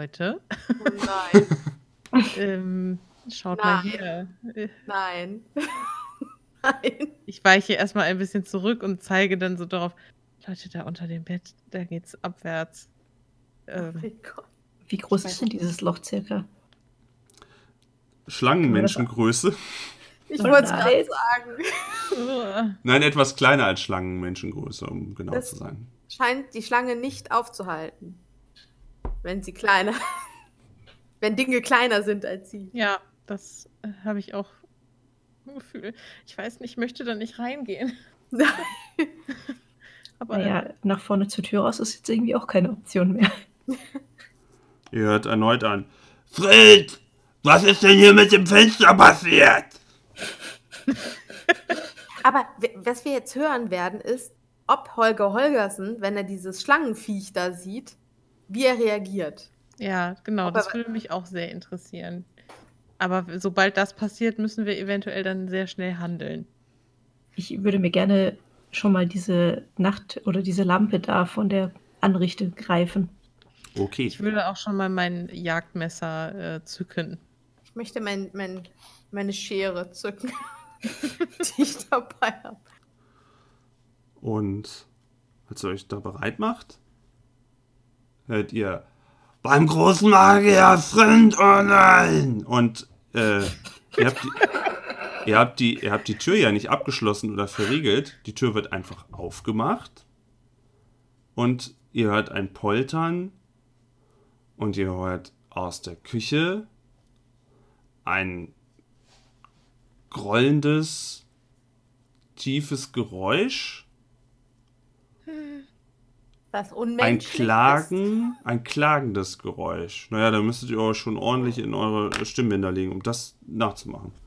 Leute, Oh nein. ähm, schaut mal Nein. hier. Äh, Nein. Nein. Ich weiche erstmal ein bisschen zurück und zeige dann so darauf, Leute, da unter dem Bett, da geht's abwärts. Oh Ähm, Gott. Wie groß ist denn dieses Loch circa? Schlangenmenschengröße. Ich Oh wollte es nein. gerade sagen. Nein, etwas kleiner als Schlangenmenschengröße, um genau Das- zu sein. Scheint die Schlange nicht aufzuhalten. Wenn sie kleiner. Wenn Dinge kleiner sind als sie. ja, das äh, habe ich auch ein Gefühl. Ich weiß nicht, ich möchte da nicht reingehen. Nein. Aber Naja, nach vorne zur Tür raus ist jetzt irgendwie auch keine Option mehr. Ihr hört erneut an. Fritz, was ist denn hier mit dem Fenster passiert? Aber was wir jetzt hören werden, ist, ob Holger Holgersen, wenn er dieses Schlangenviech da sieht, wie er reagiert. Ja, genau, das würde mich auch sehr interessieren. Aber sobald das passiert, müssen wir eventuell dann sehr schnell handeln. Ich würde mir gerne schon mal diese Nacht- oder diese Lampe da von der Anrichte greifen. Okay. Ich würde auch schon mal mein Jagdmesser äh, zücken. Ich möchte mein, mein, meine Schere zücken, die ich dabei habe. Und als ihr euch da bereit macht, hört ihr beim großen Magier Friend, nein! Und äh, ihr, habt die, ihr, habt die, ihr habt die Tür ja nicht abgeschlossen oder verriegelt. Die Tür wird einfach aufgemacht. Und ihr hört ein Poltern. Und ihr hört aus der Küche ein grollendes, tiefes Geräusch. Was Ein unmenschlich Klagen, ein klagendes Geräusch. Naja, da müsstet ihr euch schon ordentlich in eure Stimmbänder legen, um das nachzumachen. ist.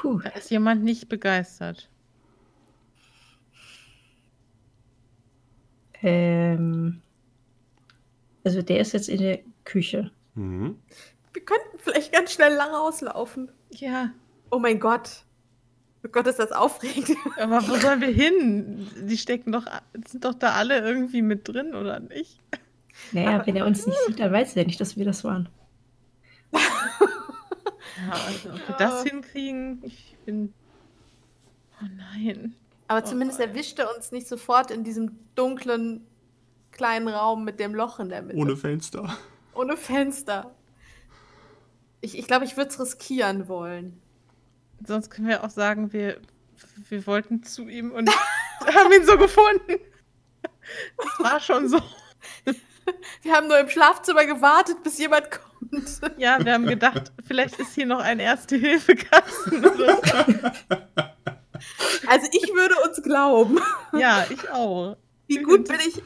Puh. Da ist jemand nicht begeistert. Ähm, also der ist jetzt in der Küche. Mhm. Wir könnten vielleicht ganz schnell lang rauslaufen. Ja, Oh mein Gott. Oh Gott, ist das aufregend. aber wo sollen wir hin? Die stecken doch, sind doch da alle irgendwie mit drin, oder nicht? Naja, Aber- wenn er uns nicht sieht, dann weiß er nicht, dass wir das waren. Ja, also ob wir das hinkriegen, ich bin. Oh nein. Aber Oh zumindest nein. erwischt er uns nicht sofort in diesem dunklen kleinen Raum mit dem Loch in der Mitte. Ohne Fenster. Ohne Fenster. Ich glaube, ich, glaub, ich würde es riskieren wollen. Sonst können wir auch sagen, wir, wir wollten zu ihm und haben ihn so gefunden. Das war schon so. Wir haben nur im Schlafzimmer gewartet, bis jemand kommt. Ja, wir haben gedacht, vielleicht ist hier noch ein Erste-Hilfe-Kasten oder so. Also ich würde uns glauben. Ja, ich auch. Wie gut bin ich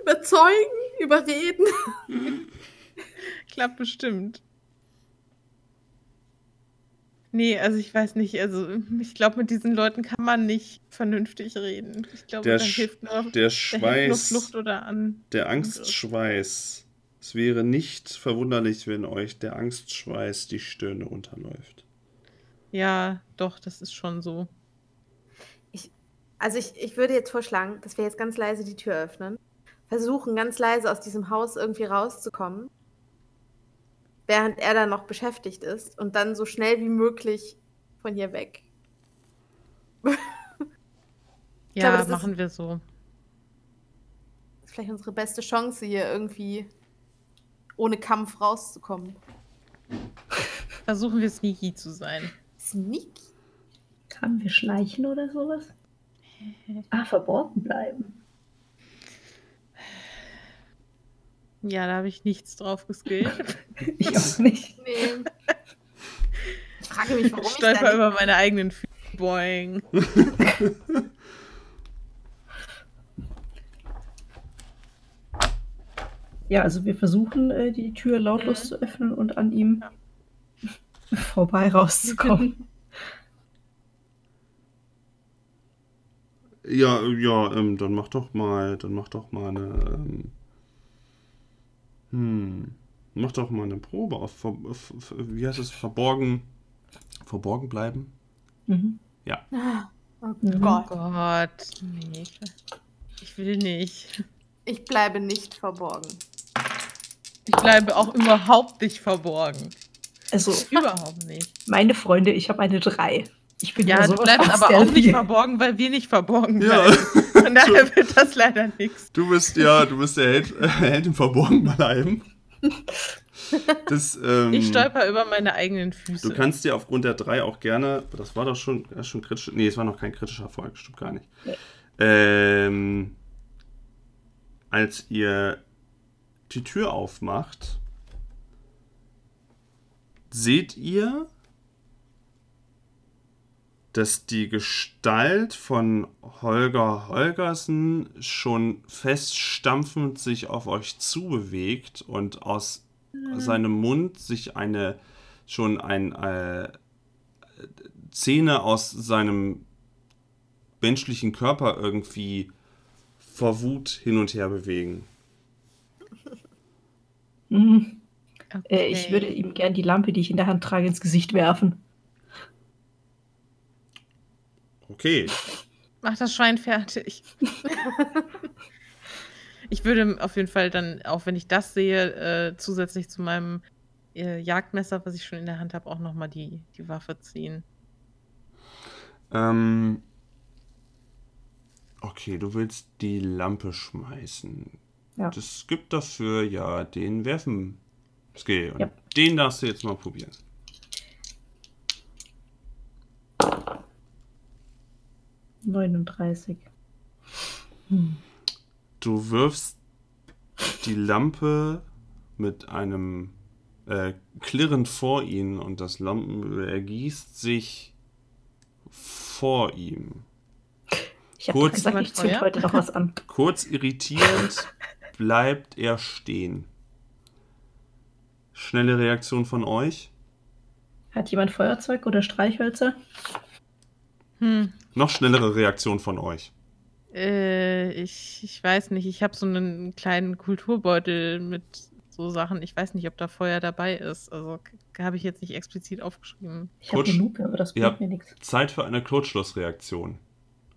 überzeugen, überreden. Klappt bestimmt. Nee, also ich weiß nicht, also ich glaube, mit diesen Leuten kann man nicht vernünftig reden. Ich glaube, Der hilft nur, Der nur Schweiß, Flucht oder an. der Angstschweiß. Es wäre nicht verwunderlich, wenn euch der Angstschweiß die Stirne unterläuft. Ja, doch, das ist schon so. Also ich, ich würde jetzt vorschlagen, dass wir jetzt ganz leise die Tür öffnen. Versuchen ganz leise aus diesem Haus irgendwie rauszukommen. Während er dann noch beschäftigt ist. Und dann so schnell wie möglich von hier weg. Ja, glaube, das ist- machen wir so. Das ist vielleicht unsere beste Chance, hier irgendwie ohne Kampf rauszukommen. Versuchen wir sneaky zu sein. Sneaky. Kann wir schleichen oder sowas? Ah, verborgen bleiben. Ja, da habe ich nichts drauf geskillt. Ich auch nicht. Nee. Ich frage mich, warum Ich ich stolper über meine eigenen Füße. Boing. Ja, also wir versuchen, äh, die Tür lautlos Mhm. zu öffnen und an ihm Ja. vorbei rauszukommen. Ja, ja, ähm, dann mach doch mal, dann mach doch mal eine, ähm, hm, mach doch mal eine Probe auf, ver, f- f- wie heißt es, verborgen, verborgen bleiben? Mhm. Ja. Oh Mhm. Gott. Gott, nee. Ich will nicht. Ich bleibe nicht verborgen. Ich bleibe auch überhaupt nicht verborgen. Also, Überhaupt nicht. meine Freunde, ich habe eine 3. Ich bin Ja, du sowas bleibst aber auch nicht verborgen, weil wir nicht verborgen Ja. bleiben. Von daher wird das leider nichts. Du bist ja, du bist der Held, äh, Held im Verborgenen bleiben. Das, ähm, Ich stolper über meine eigenen Füße. Du kannst dir aufgrund der 3 auch gerne, das war doch schon, das schon kritisch, nee, es war noch kein kritischer Erfolg, stimmt gar nicht. Nee. Ähm, als ihr die Tür aufmacht, seht ihr, dass die Gestalt von Holger Holgersen schon feststampfend sich auf euch zubewegt und aus seinem Mund sich eine schon ein äh, Zähne aus seinem menschlichen Körper irgendwie vor Wut hin und her bewegen. Mhm. Okay. Äh, ich würde ihm gern die Lampe, die ich in der Hand trage, ins Gesicht werfen. Okay, Mach das Schwein fertig. ich würde auf jeden Fall dann, auch wenn ich das sehe, äh, zusätzlich zu meinem äh, Jagdmesser, was ich schon in der Hand habe, auch nochmal die, die Waffe ziehen. ähm, okay, du willst die Lampe schmeißen. Ja. Das gibt dafür ja den Werfen. Skill. Und Ja. Den darfst du jetzt mal probieren. Neununddreißig. Hm. Du wirfst die Lampe mit einem äh, Klirren vor ihn und das Lampenöl ergießt sich vor ihm. Ich habe Kurz- gesagt, ich zünd heute noch was an. Kurz irritierend bleibt er stehen. Schnelle Reaktion von euch. Hat jemand Feuerzeug oder Streichhölzer? Hm. Noch schnellere Reaktion von euch. Äh, ich, ich weiß nicht. Ich habe so einen kleinen Kulturbeutel mit so Sachen. Ich weiß nicht, ob da Feuer dabei ist. Also habe ich jetzt nicht explizit aufgeschrieben. Ich habe Lupe, aber das Ja. bringt mir nichts. Zeit für eine Kurzschlussreaktion.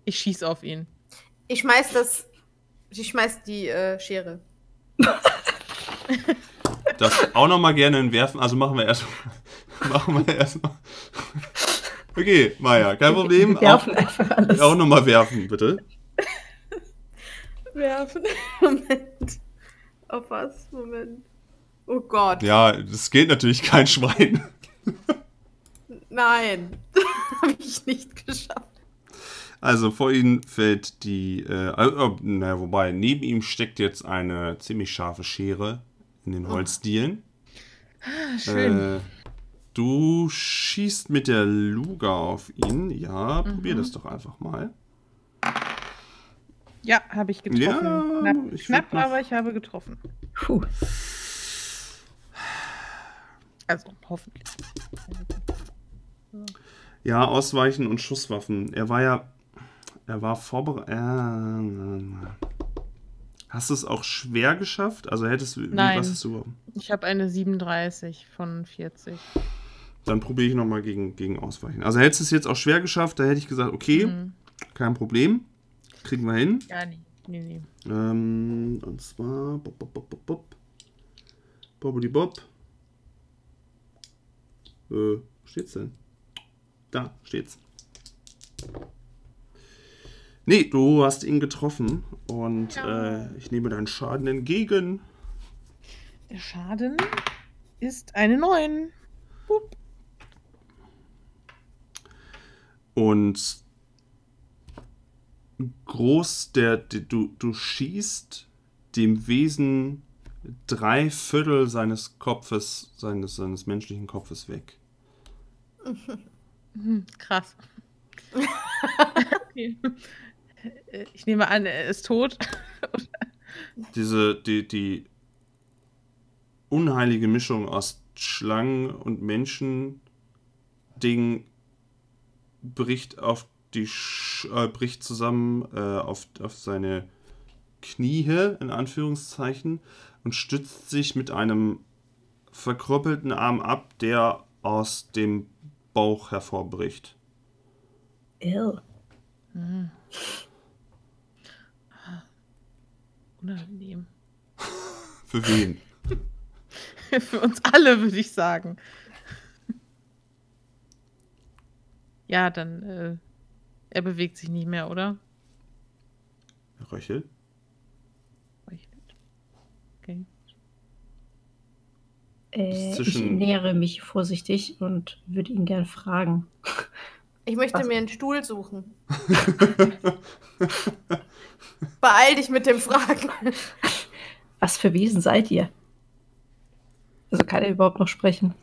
Ich schieß auf ihn. Ich schmeiß das. Ich schmeiß die äh, Schere. Das auch noch mal gerne entwerfen. Also machen wir erst machen wir erst mal. Okay, Maja, kein Problem. Wir werfen Auch, einfach alles. auch noch mal werfen, bitte. Werfen. Moment. Auf was? Moment. Oh Gott. Ja, das geht natürlich kein Schwein. Nein. Habe ich nicht geschafft. Also vor ihm fällt die, äh, äh, naja, wobei, neben ihm steckt jetzt eine ziemlich scharfe Schere in den Holzdielen. Ah, schön. Äh, du schießt mit der Luga auf ihn. Ja, probier Mhm. das doch einfach mal. ja, habe ich getroffen. Ja, knapp, ich knapp aber ich habe getroffen. Puh. Also, hoffentlich. Ja, Ausweichen und Schusswaffen. Er war ja, er war vorbereitet. Äh, hast du es auch schwer geschafft? Also hättest du, wie- Nein. was hast du? Ich habe eine 37 von 40. Dann probiere ich nochmal gegen, gegen Ausweichen. Also hättest du es jetzt auch schwer geschafft, da hätte ich gesagt, okay, Mhm. kein Problem. Kriegen wir hin. Ja, nee. Nee, nee. Ähm, und zwar. Bob, bob, bob, bob, bob. Bobbidi Bob. Äh, wo steht's denn? Da steht's. Nee, du hast ihn getroffen und Ja. äh, ich nehme deinen Schaden entgegen. Der Schaden ist eine 9. Pup. Und groß, der, du, du schießt dem Wesen drei Viertel seines Kopfes, seines, seines menschlichen Kopfes weg. Hm, krass. okay. Ich nehme an, er ist tot. Diese, die, die unheilige Mischung aus Schlangen und Menschen Ding bricht auf die Sch äh, bricht zusammen äh, auf, auf seine Knie in Anführungszeichen und stützt sich mit einem verkrüppelten Arm ab, der aus dem Bauch hervorbricht. Ew. Hm. unangenehm. Für wen? Für uns alle, würde ich sagen. Ja, dann, äh, er bewegt sich nicht mehr, oder? Röchel? Okay. Äh, ich nähere mich vorsichtig und würde ihn gern fragen. Ich möchte Was? mir einen Stuhl suchen. Beeil dich mit dem Fragen. Was für Wesen seid ihr? Also kann er überhaupt noch sprechen?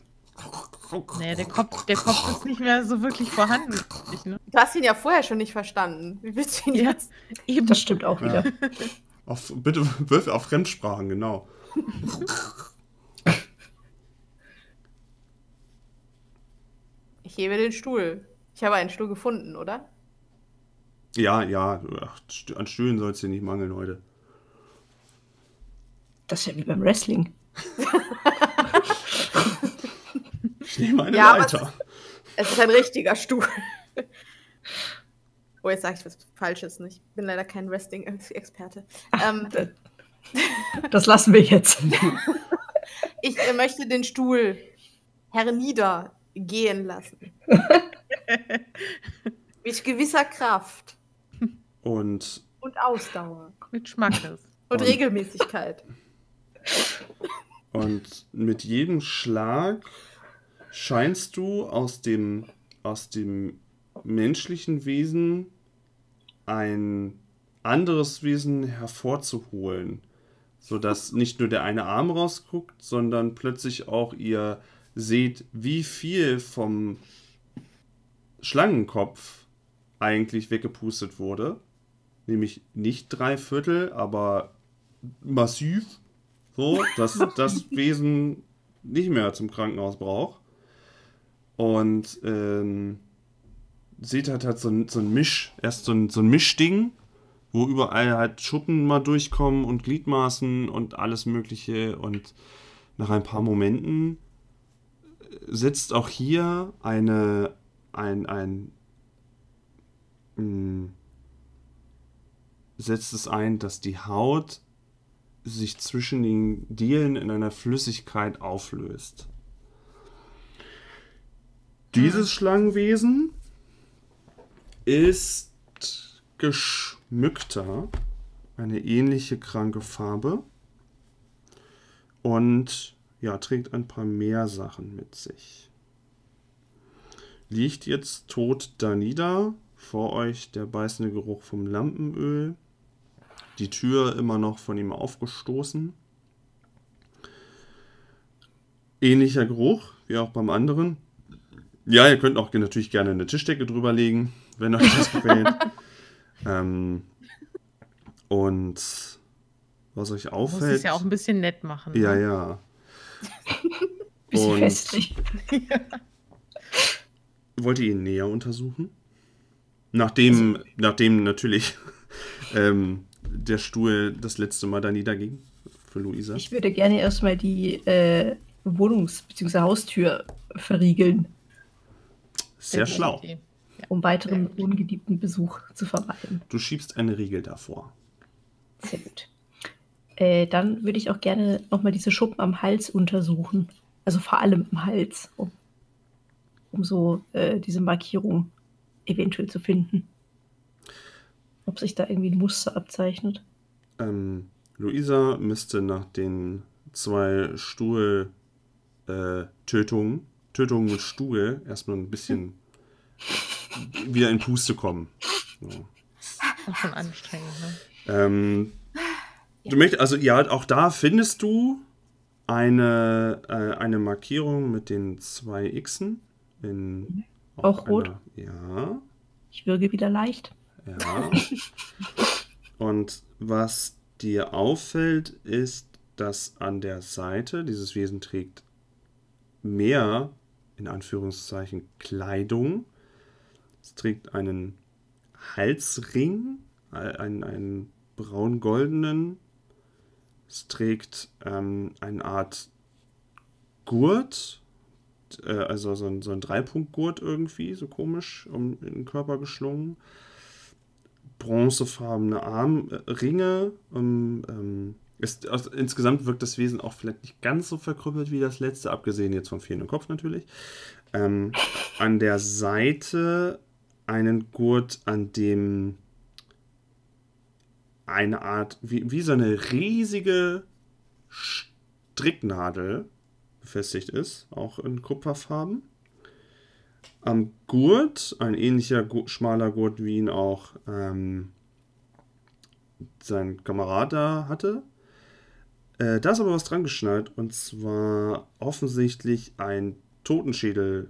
Nee, der Kopf, der Kopf ist nicht mehr so wirklich vorhanden. ne? Du hast ihn ja vorher schon nicht verstanden. Wie willst du ihn Ja. jetzt? Eben. Das stimmt auch Ja. wieder. Auf, bitte würfel auf Fremdsprachen, genau. Ich hebe den Stuhl. Ich habe einen Stuhl gefunden, oder? Ja, ja, ach, an Stühlen soll es dir nicht mangeln heute. Das ist ja wie beim Wrestling. Nehme eine Ja, aber Leiter. Es ist ein richtiger Stuhl. Oh, jetzt sage ich was Falsches. nicht. Ich bin leider kein Wrestling-Experte. Ähm, Das lassen wir jetzt. ich äh, möchte den Stuhl herniedergehen lassen. Mit gewisser Kraft Und und Ausdauer Mit Schmackes. und Und- Regelmäßigkeit. Und mit jedem Schlag scheinst du aus dem, aus dem menschlichen Wesen ein anderes Wesen hervorzuholen. Sodass nicht nur der eine Arm rausguckt, sondern plötzlich auch ihr seht, wie viel vom Schlangenkopf eigentlich weggepustet wurde. Nämlich nicht drei Viertel, aber massiv. So, dass das Wesen nicht mehr zum Krankenhaus braucht. Und ähm, seht halt, halt so, ein, so ein Misch, erst so ein, so ein Mischding, wo überall halt Schuppen mal durchkommen und Gliedmaßen und alles Mögliche. Und nach ein paar Momenten setzt auch hier eine, ein, ein, mh, setzt es ein, dass die Haut sich zwischen den Dielen in einer Flüssigkeit auflöst. Dieses Schlangenwesen ist geschmückter, eine ähnliche kranke Farbe und ja, trägt ein paar mehr Sachen mit sich. Liegt jetzt tot da nieder, vor euch der beißende Geruch vom Lampenöl, die Tür immer noch von ihm aufgestoßen. Ähnlicher Geruch wie auch beim anderen. Ja, ihr könnt auch natürlich gerne eine Tischdecke drüber legen, wenn euch das gefällt. ähm, und was euch Muss auffällt. es ja auch ein bisschen nett machen. ja, ne? ja. Bisschen festlich. Wollt ihr ihn näher untersuchen? Nachdem, nachdem natürlich ähm, der Stuhl das letzte Mal da niederging für Luisa. Ich würde gerne erstmal die äh, Wohnungs- bzw. Haustür verriegeln, Sehr schlau. Idee. um weiteren ungeliebten Besuch zu vermeiden. Du schiebst eine Riegel davor. Sehr gut. Äh, dann würde ich auch gerne nochmal diese Schuppen am Hals untersuchen. Also vor allem am Hals, um, um so äh, diese Markierung eventuell zu finden. Ob sich da irgendwie ein Muster abzeichnet. Ähm, Luisa müsste nach den zwei Stuhl äh, Tötungen, mit Stuhl, erstmal ein bisschen wieder in Puste kommen. So. Auch schon anstrengend, ne? Ähm, du möchtest, also ja, auch da findest du eine, äh, eine Markierung mit den zwei Xen. In, Auch auf rot? einer- Ja, Ich würge wieder leicht. ja. Und was dir auffällt, ist, dass an der Seite dieses Wesen trägt mehr, in Anführungszeichen, Kleidung. Es trägt einen Halsring, äh, einen, einen braun-goldenen. Es trägt ähm, eine Art Gurt, äh, also so ein, so ein Dreipunktgurt irgendwie, so komisch, um den Körper geschlungen. bronzefarbene Armringe. Ähm, ähm, ist, also insgesamt wirkt das Wesen auch vielleicht nicht ganz so verkrüppelt wie das letzte, abgesehen jetzt vom fehlenden Kopf natürlich. Ähm, an der Seite einen Gurt, an dem eine Art, wie, wie so eine riesige Stricknadel befestigt ist, auch in Kupferfarben. Am Gurt, ein ähnlicher schmaler Gurt, wie ihn auch ähm, sein Kamerad da hatte. Äh, da ist aber was dran geschnallt und zwar offensichtlich ein Totenschädel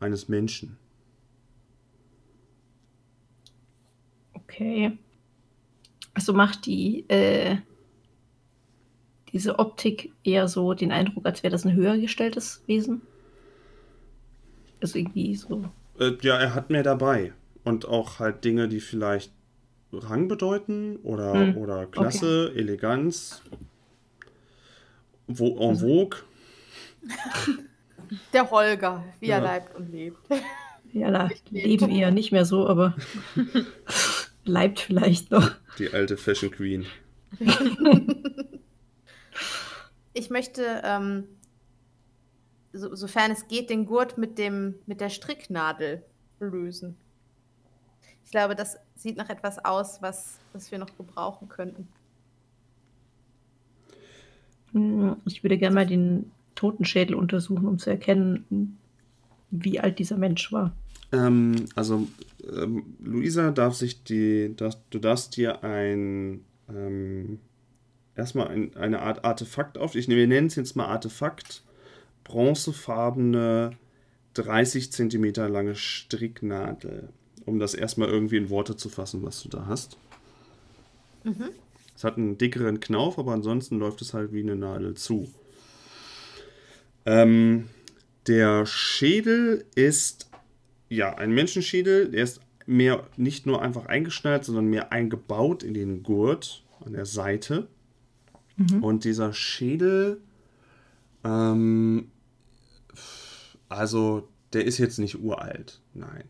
eines Menschen. Okay. Also macht die äh, diese Optik eher so den Eindruck, als wäre das ein höher gestelltes Wesen? Also irgendwie so. Äh, ja, er hat mehr dabei. Und auch halt Dinge, die vielleicht Rang bedeuten oder, hm. oder Klasse, okay. Eleganz, wo, en vogue. Der Holger, wie ja. er leibt und lebt. Ja, na, leben eher nicht mehr so, aber bleibt vielleicht noch. Die alte Fashion Queen. ich möchte, ähm, so, sofern es geht, den Gurt mit, dem, mit der Stricknadel lösen. Ich glaube, das sieht nach etwas aus, was, was wir noch gebrauchen könnten. Hm, ich würde gerne mal den Totenschädel untersuchen, um zu erkennen, wie alt dieser Mensch war. Ähm, also, ähm, Luisa darf sich die, darf, du darfst dir ein, ähm, erstmal ein, eine Art Artefakt auf, ich, wir nennen es jetzt mal Artefakt, bronzefarbene, 30 cm lange Stricknadel, um das erstmal irgendwie in Worte zu fassen, was du da hast. Mhm. Es hat einen dickeren Knauf, aber ansonsten läuft es halt wie eine Nadel zu. Ähm, der Schädel ist ja ein Menschenschädel. Der ist mehr nicht nur einfach eingeschnallt, sondern mehr eingebaut in den Gurt an der Seite. Mhm. Und dieser Schädel, ähm, also der ist jetzt nicht uralt, nein.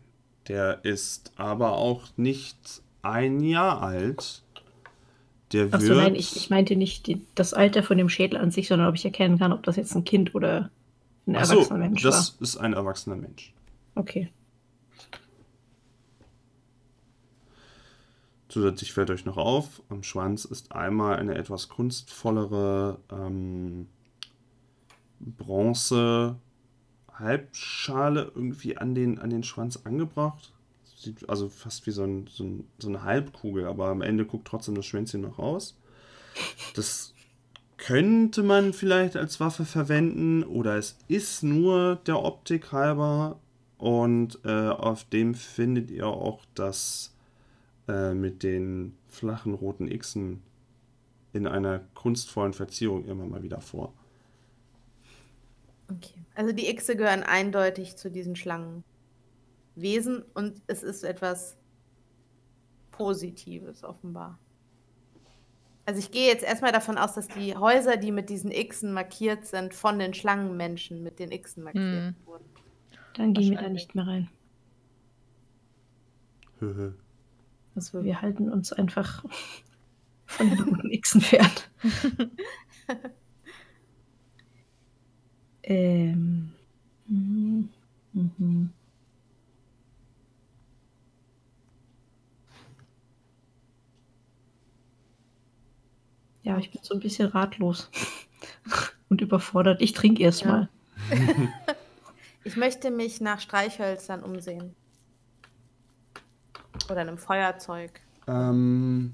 Der ist aber auch nicht ein Jahr alt. Der wird. Achso, nein, ich, ich meinte nicht die, das Alter von dem Schädel an sich, sondern ob ich erkennen kann, ob das jetzt ein Kind oder ein Ach erwachsener so, Mensch das war. Das ist ein erwachsener Mensch. Okay. Zusätzlich fällt euch noch auf, am Schwanz ist einmal eine etwas kunstvollere ähm, Bronze Halbschale irgendwie an den, an den Schwanz angebracht. Sieht also fast wie so, ein, so, ein, so eine Halbkugel, aber am Ende guckt trotzdem das Schwänzchen noch raus. Das könnte man vielleicht als Waffe verwenden oder es ist nur der Optik halber und äh, auf dem findet ihr auch das äh, mit den flachen roten Xen in einer kunstvollen Verzierung immer mal wieder vor. Okay, also die Xe gehören eindeutig zu diesen Schlangenwesen und es ist etwas Positives offenbar. Also ich gehe jetzt erstmal davon aus, dass die Häuser, die mit diesen Xen markiert sind, von den Schlangenmenschen mit den Xen markiert mm. wurden. Dann gehen wir da nicht mehr rein. Also wir halten uns einfach von den guten Xen fern. ähm. Mhm. Mhm. Ja, ich bin so ein bisschen ratlos und überfordert. Ich trinke erstmal. Ja. ich möchte mich nach Streichhölzern umsehen. Oder einem Feuerzeug. Ähm,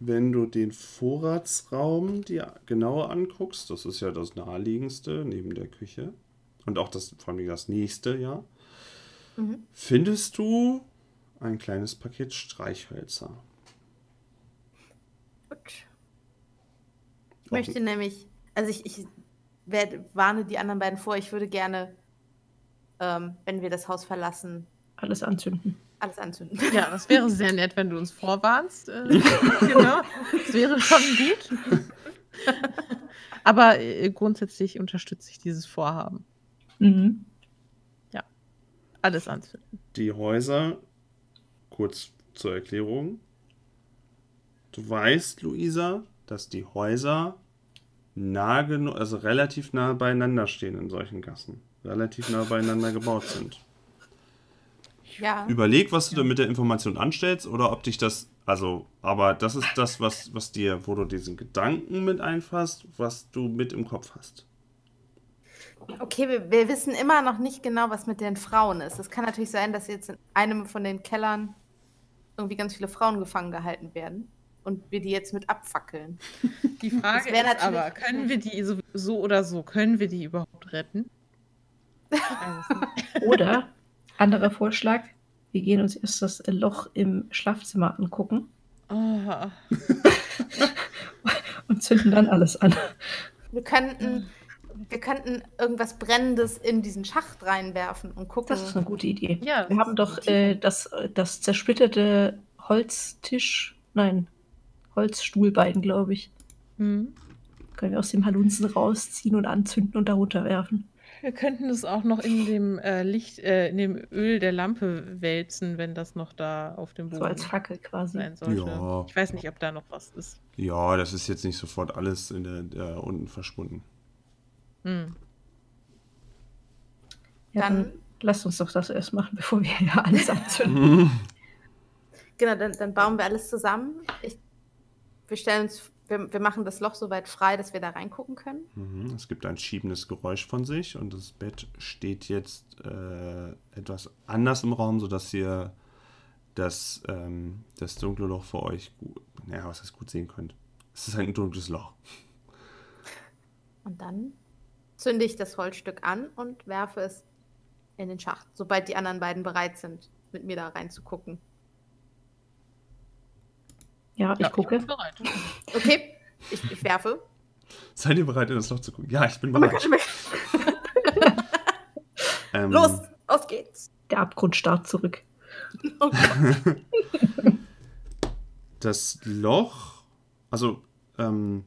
wenn du den Vorratsraum dir genauer anguckst, das ist ja das naheliegendste neben der Küche und auch das, vor allem das nächste, ja, mhm. findest du ein kleines Paket Streichhölzer. Gut. Ich möchte nämlich, also ich, ich werde, warne die anderen beiden vor, ich würde gerne, ähm, wenn wir das Haus verlassen, alles anzünden. Alles anzünden. Ja, das wäre sehr nett, wenn du uns vorwarnst. Äh, genau. Das wäre schon gut. Aber äh, grundsätzlich unterstütze ich dieses Vorhaben. Mhm. Ja. Alles anzünden. Die Häuser, kurz zur Erklärung. Du weißt, Luisa, dass die Häuser nah genug, also relativ nah beieinander stehen in solchen Gassen. Relativ nah beieinander gebaut sind. Ja. Überleg, was du da mit der Information anstellst oder ob dich das, also, aber das ist das, was, was dir, wo du diesen Gedanken mit einfasst, was du mit im Kopf hast. Okay, wir, wir wissen immer noch nicht genau, was mit den Frauen ist. Es kann natürlich sein, dass jetzt in einem von den Kellern irgendwie ganz viele Frauen gefangen gehalten werden und wir die jetzt mit abfackeln. Die Frage ist natürlich- aber, können wir die so, so oder so, können wir die überhaupt retten? Oder, anderer Vorschlag, wir gehen uns erst das Loch im Schlafzimmer angucken Oh, und zünden dann alles an. Wir könnten, wir könnten irgendwas Brennendes in diesen Schacht reinwerfen und gucken. Das ist eine gute Idee. ja, Wir haben doch äh, das, das zersplitterte Holztisch, nein, Holzstuhlbein, glaube ich. Hm. Können wir aus dem Halunzen rausziehen und anzünden und darunter werfen. Wir könnten es auch noch in dem äh, Licht, äh, in dem Öl der Lampe wälzen, wenn das noch da auf dem Boden So als Fackel quasi. sein sollte. Ja. Ich weiß nicht, ob da noch was ist. Ja, das ist jetzt nicht sofort alles in der, der unten verschwunden. Hm. Ja, dann, Dann- lasst uns doch das erst machen, bevor wir hier alles anzünden. Genau, dann, dann bauen wir alles zusammen. Ich, wir stellen uns, wir, wir machen das Loch so weit frei, dass wir da reingucken können. Mhm, Es gibt ein schiebendes Geräusch von sich und das Bett steht jetzt äh, etwas anders im Raum, sodass ihr das, ähm, das dunkle Loch vor euch gut, naja, was heißt gut sehen könnt. Es ist ein dunkles Loch. Und dann zünde ich das Holzstück an und werfe es in den Schacht, sobald die anderen beiden bereit sind, mit mir da reinzugucken. Ja, ich Ja, gucke. bin bereit. Okay, ich, ich werfe. Seid ihr bereit, in das Loch zu gucken? Ja, ich bin Oh bereit. Oh. Ähm, Los, auf geht's. Der Abgrund starrt zurück. Oh das Loch, also ähm,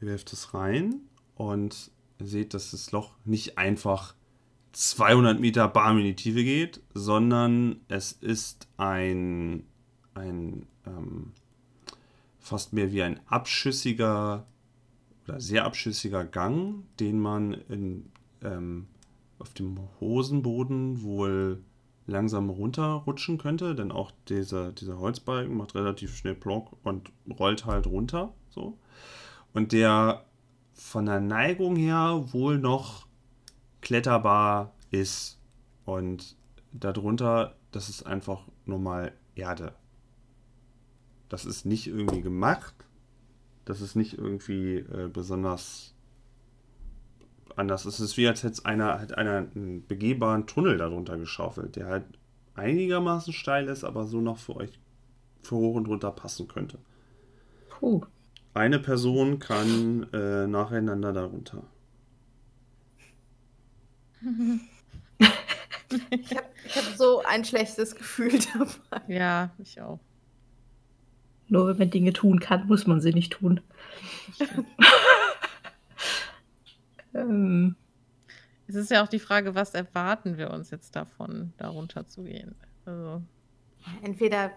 ihr werft es rein und seht, dass das Loch nicht einfach 200 Meter Barm in die Tiefe geht, sondern es ist ein, ein ähm, fast mehr wie ein abschüssiger oder sehr abschüssiger Gang, den man in, ähm, auf dem Hosenboden wohl langsam runterrutschen könnte, denn auch dieser, dieser Holzbalken macht relativ schnell Block und rollt halt runter. So. Und der von der Neigung her wohl noch kletterbar ist. Und darunter, das ist einfach normal Erde. Das ist nicht irgendwie gemacht. Das ist nicht irgendwie äh, besonders anders. Es ist wie, als hätte einer, hätte einer einen begehbaren Tunnel darunter geschaufelt, der halt einigermaßen steil ist, aber so noch für euch für hoch und runter passen könnte. Puh. Eine Person kann äh, nacheinander darunter. Ich habe ich hab so ein schlechtes Gefühl dabei. Ja, ich auch. Nur wenn man Dinge tun kann, muss man sie nicht tun. ähm, Es ist ja auch die Frage, was erwarten wir uns jetzt davon, darunter zu gehen? Also, Entweder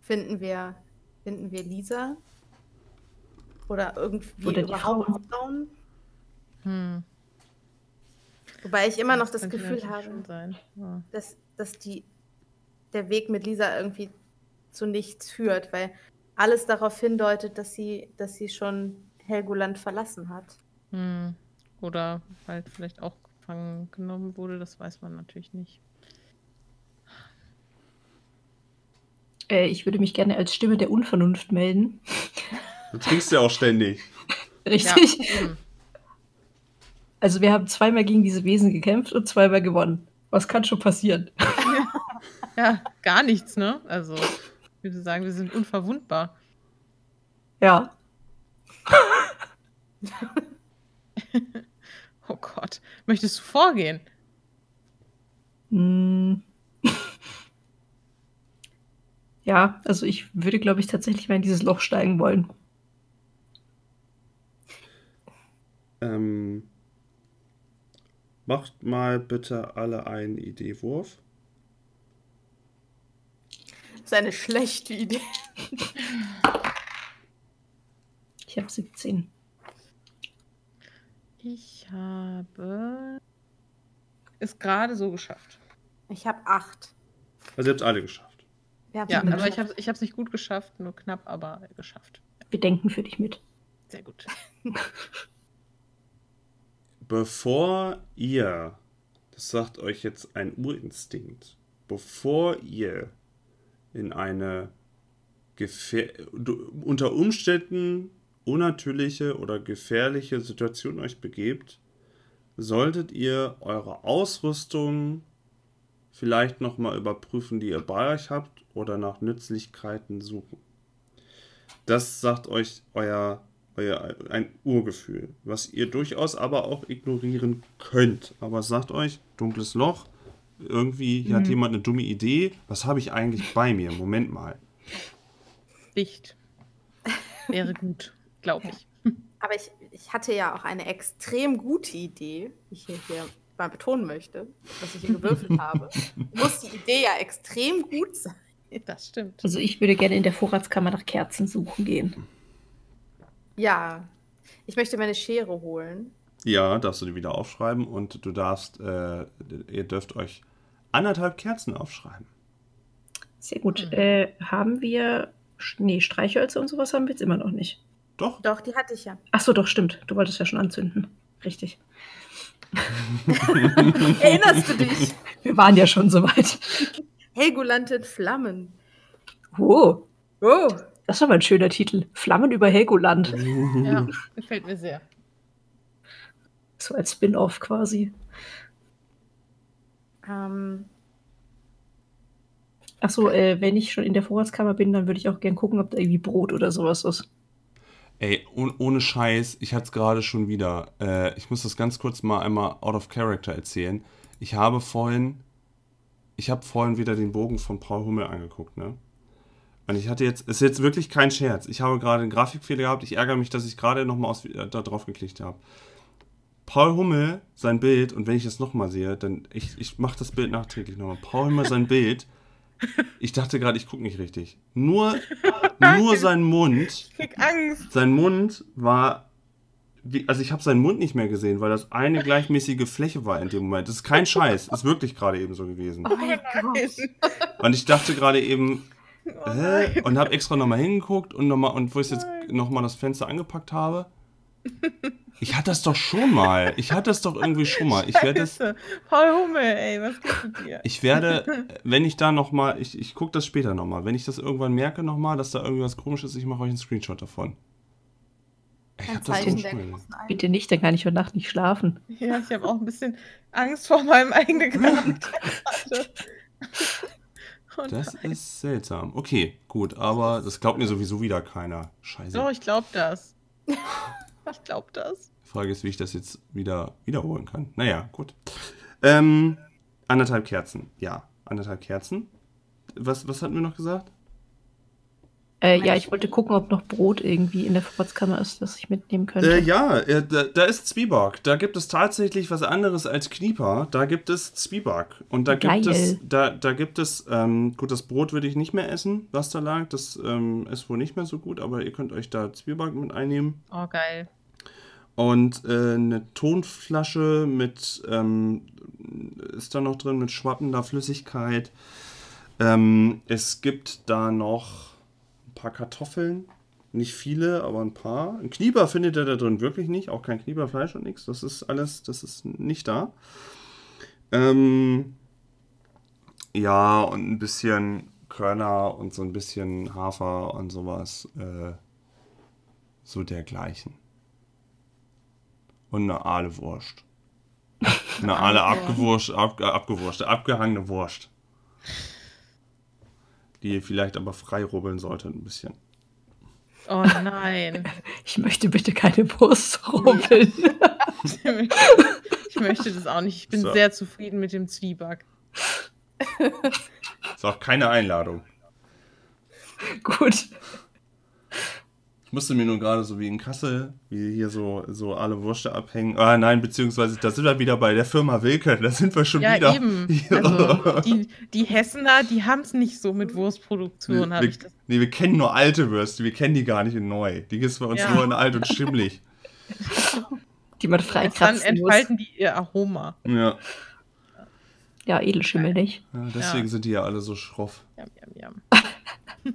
finden wir, finden wir Lisa oder irgendwie Oder die überhaupt Frauen. Hm, Wobei ich immer noch das könnte Gefühl habe. Ja. dass, dass die, der Weg mit Lisa irgendwie zu nichts führt, weil alles darauf hindeutet, dass sie, dass sie schon Helgoland verlassen hat. Hm. Oder halt vielleicht auch gefangen genommen wurde, das weiß man natürlich nicht. äh, ich würde mich gerne als Stimme der Unvernunft melden. Du trinkst ja auch ständig. Richtig? Ja. Also wir haben zweimal gegen diese Wesen gekämpft und zweimal gewonnen. Was kann schon passieren? ja, gar nichts, ne? Also, ich würde sagen, wir sind unverwundbar. Ja. Oh Gott. Möchtest du vorgehen? Hm. Ja, also ich würde, glaube ich, tatsächlich mal in dieses Loch steigen wollen. Ähm, macht mal bitte alle einen Ideewurf. Ist eine schlechte Idee. Ich habe 17. Ich habe es gerade so geschafft. Ich habe acht. Also ihr habt alle geschafft. Ja, aber ich geschafft. habe ich es nicht gut geschafft, nur knapp, aber geschafft. Wir denken für dich mit. Sehr gut. Bevor ihr, das sagt euch jetzt ein Urinstinkt, bevor ihr in eine unter Umständen unnatürliche oder gefährliche Situation euch begebt, solltet ihr eure Ausrüstung vielleicht nochmal überprüfen, die ihr bei euch habt, oder nach Nützlichkeiten suchen. Das sagt euch euer, euer ein Urgefühl, was ihr durchaus aber auch ignorieren könnt. Aber sagt euch, dunkles Loch, irgendwie hier hat Mhm. jemand eine dumme Idee. Was habe ich eigentlich bei mir? Moment mal. Dicht. Wäre gut, glaube ich. Aber ich, ich hatte ja auch eine extrem gute Idee, die ich hier, hier mal betonen möchte, was ich hier gewürfelt habe. Muss die Idee ja extrem gut sein. Das stimmt. Also ich würde gerne in der Vorratskammer nach Kerzen suchen gehen. Ja, ich möchte meine Schere holen. Ja, darfst du die wieder aufschreiben und du darfst, äh, ihr dürft euch anderthalb Kerzen aufschreiben. Sehr gut. Mhm. Äh, haben wir. Nee, Streichhölzer und sowas haben wir jetzt immer noch nicht. Doch? Doch, die hatte ich ja. Ach so, doch, stimmt. Du wolltest ja schon anzünden. Richtig. Erinnerst du dich? Wir waren ja schon so weit. Helgoland in Flammen. Oh, Oh. das ist aber ein schöner Titel. Flammen über Helgoland. Ja, gefällt mir sehr. So als Spin-off quasi. Ähm, Ach so, äh, wenn ich schon in der Vorratskammer bin, dann würde ich auch gern gucken, ob da irgendwie Brot oder sowas ist. Ey, oh, ohne Scheiß, ich hatte es gerade schon wieder. Äh, ich muss das ganz kurz mal einmal out of character erzählen. Ich habe vorhin, ich habe vorhin wieder den Bogen von Paul Hummel angeguckt, ne? Und ich hatte jetzt, ist jetzt wirklich kein Scherz. Ich habe gerade einen Grafikfehler gehabt. Ich ärgere mich, dass ich gerade nochmal äh, da drauf geklickt habe. Paul Hummel, sein Bild, und wenn ich das nochmal sehe, dann, ich, ich mache das Bild nachträglich nochmal. Paul Hummel, sein Bild. Ich dachte gerade, ich gucke nicht richtig. Nur, nur sein Mund Ich krieg Angst. sein Mund war. Wie, also ich habe seinen Mund nicht mehr gesehen, weil das eine gleichmäßige Fläche war in dem Moment. Das ist kein Scheiß. Ist wirklich gerade eben so gewesen. oh mein Gott. Und ich dachte gerade eben, Oh. Und habe extra nochmal hingeguckt und, noch mal, und wo ich jetzt nochmal das Fenster angepackt habe. Ich hatte das doch schon mal. Ich hatte das doch irgendwie schon mal. Ich werde. Scheiße. Paul Hummel, ey, was geht mit dir? Ich werde, wenn ich da nochmal, ich, ich gucke das später nochmal. Wenn ich das irgendwann merke nochmal, dass da irgendwas komisch ist, ich mache euch einen Screenshot davon. Ich habe das schon Bitte nicht, dann kann ich heute Nacht nicht schlafen. Ja, ich habe auch ein bisschen Angst vor meinem eigenen Charakter. Und Das ist seltsam. Okay, gut, aber das glaubt mir sowieso wieder keiner. Scheiße. Doch, ich glaube das. Ich glaube das. Die Frage ist, wie ich das jetzt wieder wiederholen kann. Naja, gut. Ähm, anderthalb Kerzen. Ja, anderthalb Kerzen. Was, was hatten wir noch gesagt? Äh, ja, ich wollte gucken, ob noch Brot irgendwie in der Vorratskammer ist, das ich mitnehmen könnte. Äh, ja, äh, da, da ist Zwieback. Da gibt es tatsächlich was anderes als Knieper. Da gibt es Zwieback. Und da gibt Geil. es, da, da gibt es, ähm, gut, das Brot würde ich nicht mehr essen, was da lag. Das ähm, ist wohl nicht mehr so gut, aber ihr könnt euch da Zwieback mit einnehmen. Oh, geil. Und äh, eine Tonflasche mit, ähm, ist da noch drin, mit schwappender Flüssigkeit. Ähm, es gibt da noch paar Kartoffeln. Nicht viele, aber ein paar. Ein Knieper findet ihr da drin wirklich nicht. Auch kein Knieperfleisch und nichts. Das ist alles, das ist nicht da. Ähm, ja, und ein bisschen Körner und so ein bisschen Hafer und sowas. Äh, so dergleichen. Und eine Aale Wurst. Eine Aale abgewurscht, ab, abgewurscht, abgehangene Wurst. Die ihr vielleicht aber frei rubbeln solltet ein bisschen. Oh nein. Ich möchte bitte keine Wurst rubbeln. Ich möchte das auch nicht. Ich bin So. sehr zufrieden mit dem Zwieback. Ist auch keine Einladung. Gut. Musste mir nur gerade so wie in Kassel, wie hier so, so alle Würste abhängen. Ah, nein, beziehungsweise da sind wir wieder bei der Firma Wilke. Da sind wir schon ja, wieder. eben. Ja. Also, die, die Hessener, die haben es nicht so mit Wurstproduktion, habe wir, ich das. nee, wir kennen nur alte Würste. Wir kennen die gar nicht in neu. Die gibt es bei uns Ja. nur in alt und schimmlig. Die man Dann freikratzen muss. entfalten die ihr Aroma. Ja. Ja, Edelschimmel nicht. ja deswegen Ja. sind die ja alle so schroff. Jam, jam, jam.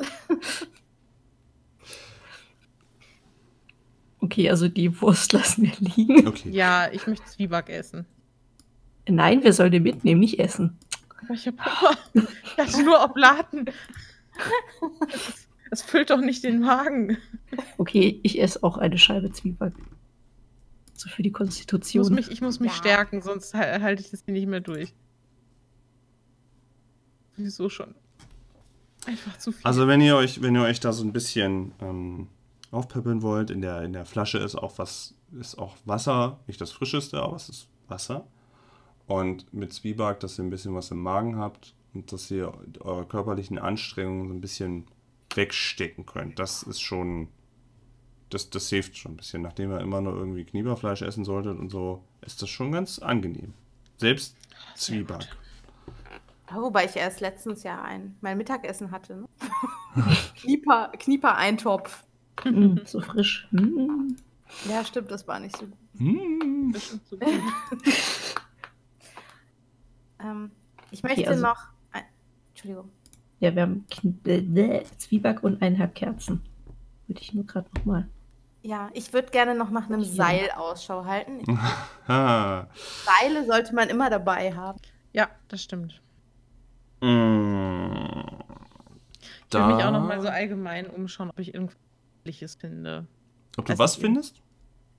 Okay, also die Wurst lassen wir liegen. Okay. Ja, ich möchte Zwieback essen. Nein, wir sollen den mitnehmen, nicht essen. Aber ich habe hatte nur Oblaten. Es, es füllt doch nicht den Magen. Okay, ich esse auch eine Scheibe Zwieback. So für die Ich muss Konstitution. mich, ich muss mich Ja. stärken, sonst hal- halte ich das hier nicht mehr durch. Wieso schon? Einfach zu viel. Also wenn ihr euch, wenn ihr euch da so ein bisschen ähm, aufpeppeln wollt, in der, in der Flasche ist auch was, ist auch Wasser, nicht das frischeste, aber es ist Wasser. Und mit Zwieback, dass ihr ein bisschen was im Magen habt und dass ihr eure körperlichen Anstrengungen so ein bisschen wegstecken könnt. Das ist schon, das, das hilft schon ein bisschen. Nachdem ihr immer nur irgendwie Knieberfleisch essen solltet und so, ist das schon ganz angenehm. Selbst Zwieback. Wobei ich erst letztens ja ein, mein Mittagessen hatte. Ne? Knieper, Knieper-Eintopf. Mm, so frisch. Mm. Ja, stimmt, das war nicht so gut. Bestimmt zu gut. Ähm, ich möchte also- noch. Ein, Entschuldigung. Ja, wir haben äh, Zwieback und eineinhalb Kerzen. Würde ich nur gerade nochmal. Ja, ich würde gerne noch nach einem. Seil Ausschau halten. Seile sollte man immer dabei haben. Ja, das stimmt. Mm. Ich will mich auch noch Da- mal so allgemein umschauen, ob ich irgendwas Nützliches finde. Ob du Weiß was findest?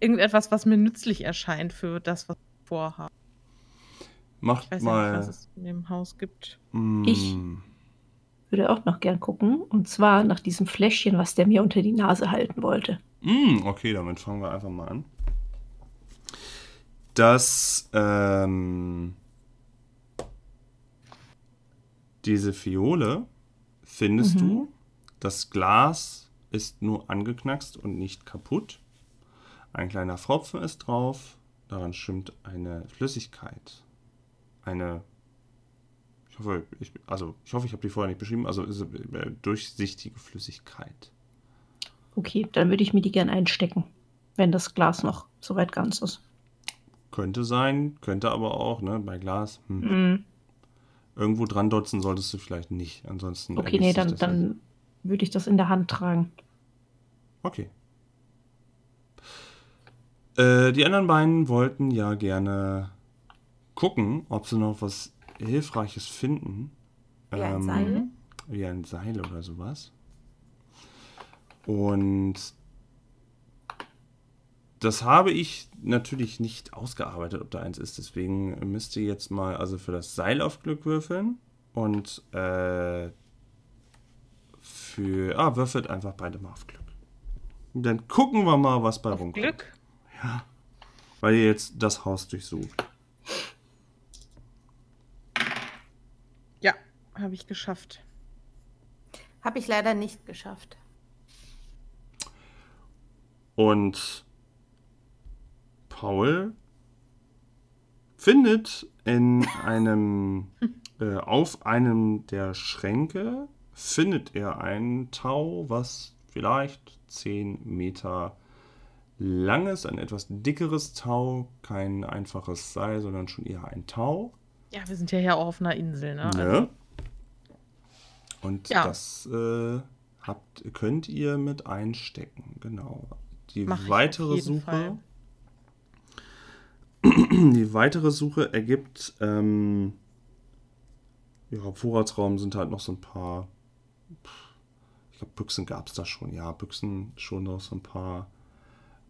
Irgendetwas, was mir nützlich erscheint für das, was ich vorhabe. Macht Ich weiß mal. nicht, was es in dem Haus gibt. mm, Ich? Würde auch noch gern gucken. Und zwar nach diesem Fläschchen, was der mir unter die Nase halten wollte. mm, okay, damit fangen wir einfach mal an. Das, ähm, diese Fiole findest Mhm. du. Das Glas ist nur angeknackst und nicht kaputt. Ein kleiner Pfropfen ist drauf. Daran schwimmt eine Flüssigkeit. Eine Ich hoffe, ich, also, ich, hoffe, ich habe die vorher nicht beschrieben. Also ist, äh, durchsichtige Flüssigkeit. Okay, dann würde ich mir die gern einstecken, wenn das Glas noch soweit ganz ist. Könnte sein, könnte aber auch, ne? Bei Glas. Hm. Mhm. Irgendwo dran dotzen solltest du vielleicht nicht. Ansonsten. Okay, nee, dann, das halt. dann würde ich das in der Hand tragen. Okay. Äh, die anderen beiden wollten ja gerne gucken, ob sie noch was Hilfreiches finden. Wie ein Ähm, Seil? Wie ein Seil oder sowas. Und das habe ich natürlich nicht ausgearbeitet, ob da eins ist. Deswegen müsst ihr jetzt mal also für das Seil auf Glück würfeln. Und äh, für. Ah, würfelt einfach beide mal auf Glück. Und dann gucken wir mal, was bei Auf rumkommt. Glück. Weil ihr jetzt das Haus durchsucht. Ja, habe ich geschafft. Habe ich leider nicht geschafft. Und Paul findet in einem, äh, auf einem der Schränke, findet er ein Tau, was vielleicht 10 Meter lang ist, ein etwas dickeres Tau, kein einfaches Seil, sondern schon eher ein Tau. Ja, wir sind ja hier auch auf einer Insel, ne? Ne? Und Ja. das äh, habt, könnt ihr mit einstecken, genau. Die Mach weitere Suche. Fall. Die weitere Suche ergibt, ähm, ja, im Vorratsraum sind halt noch so ein paar, ich glaube, Büchsen gab es da schon, ja, Büchsen schon noch so ein paar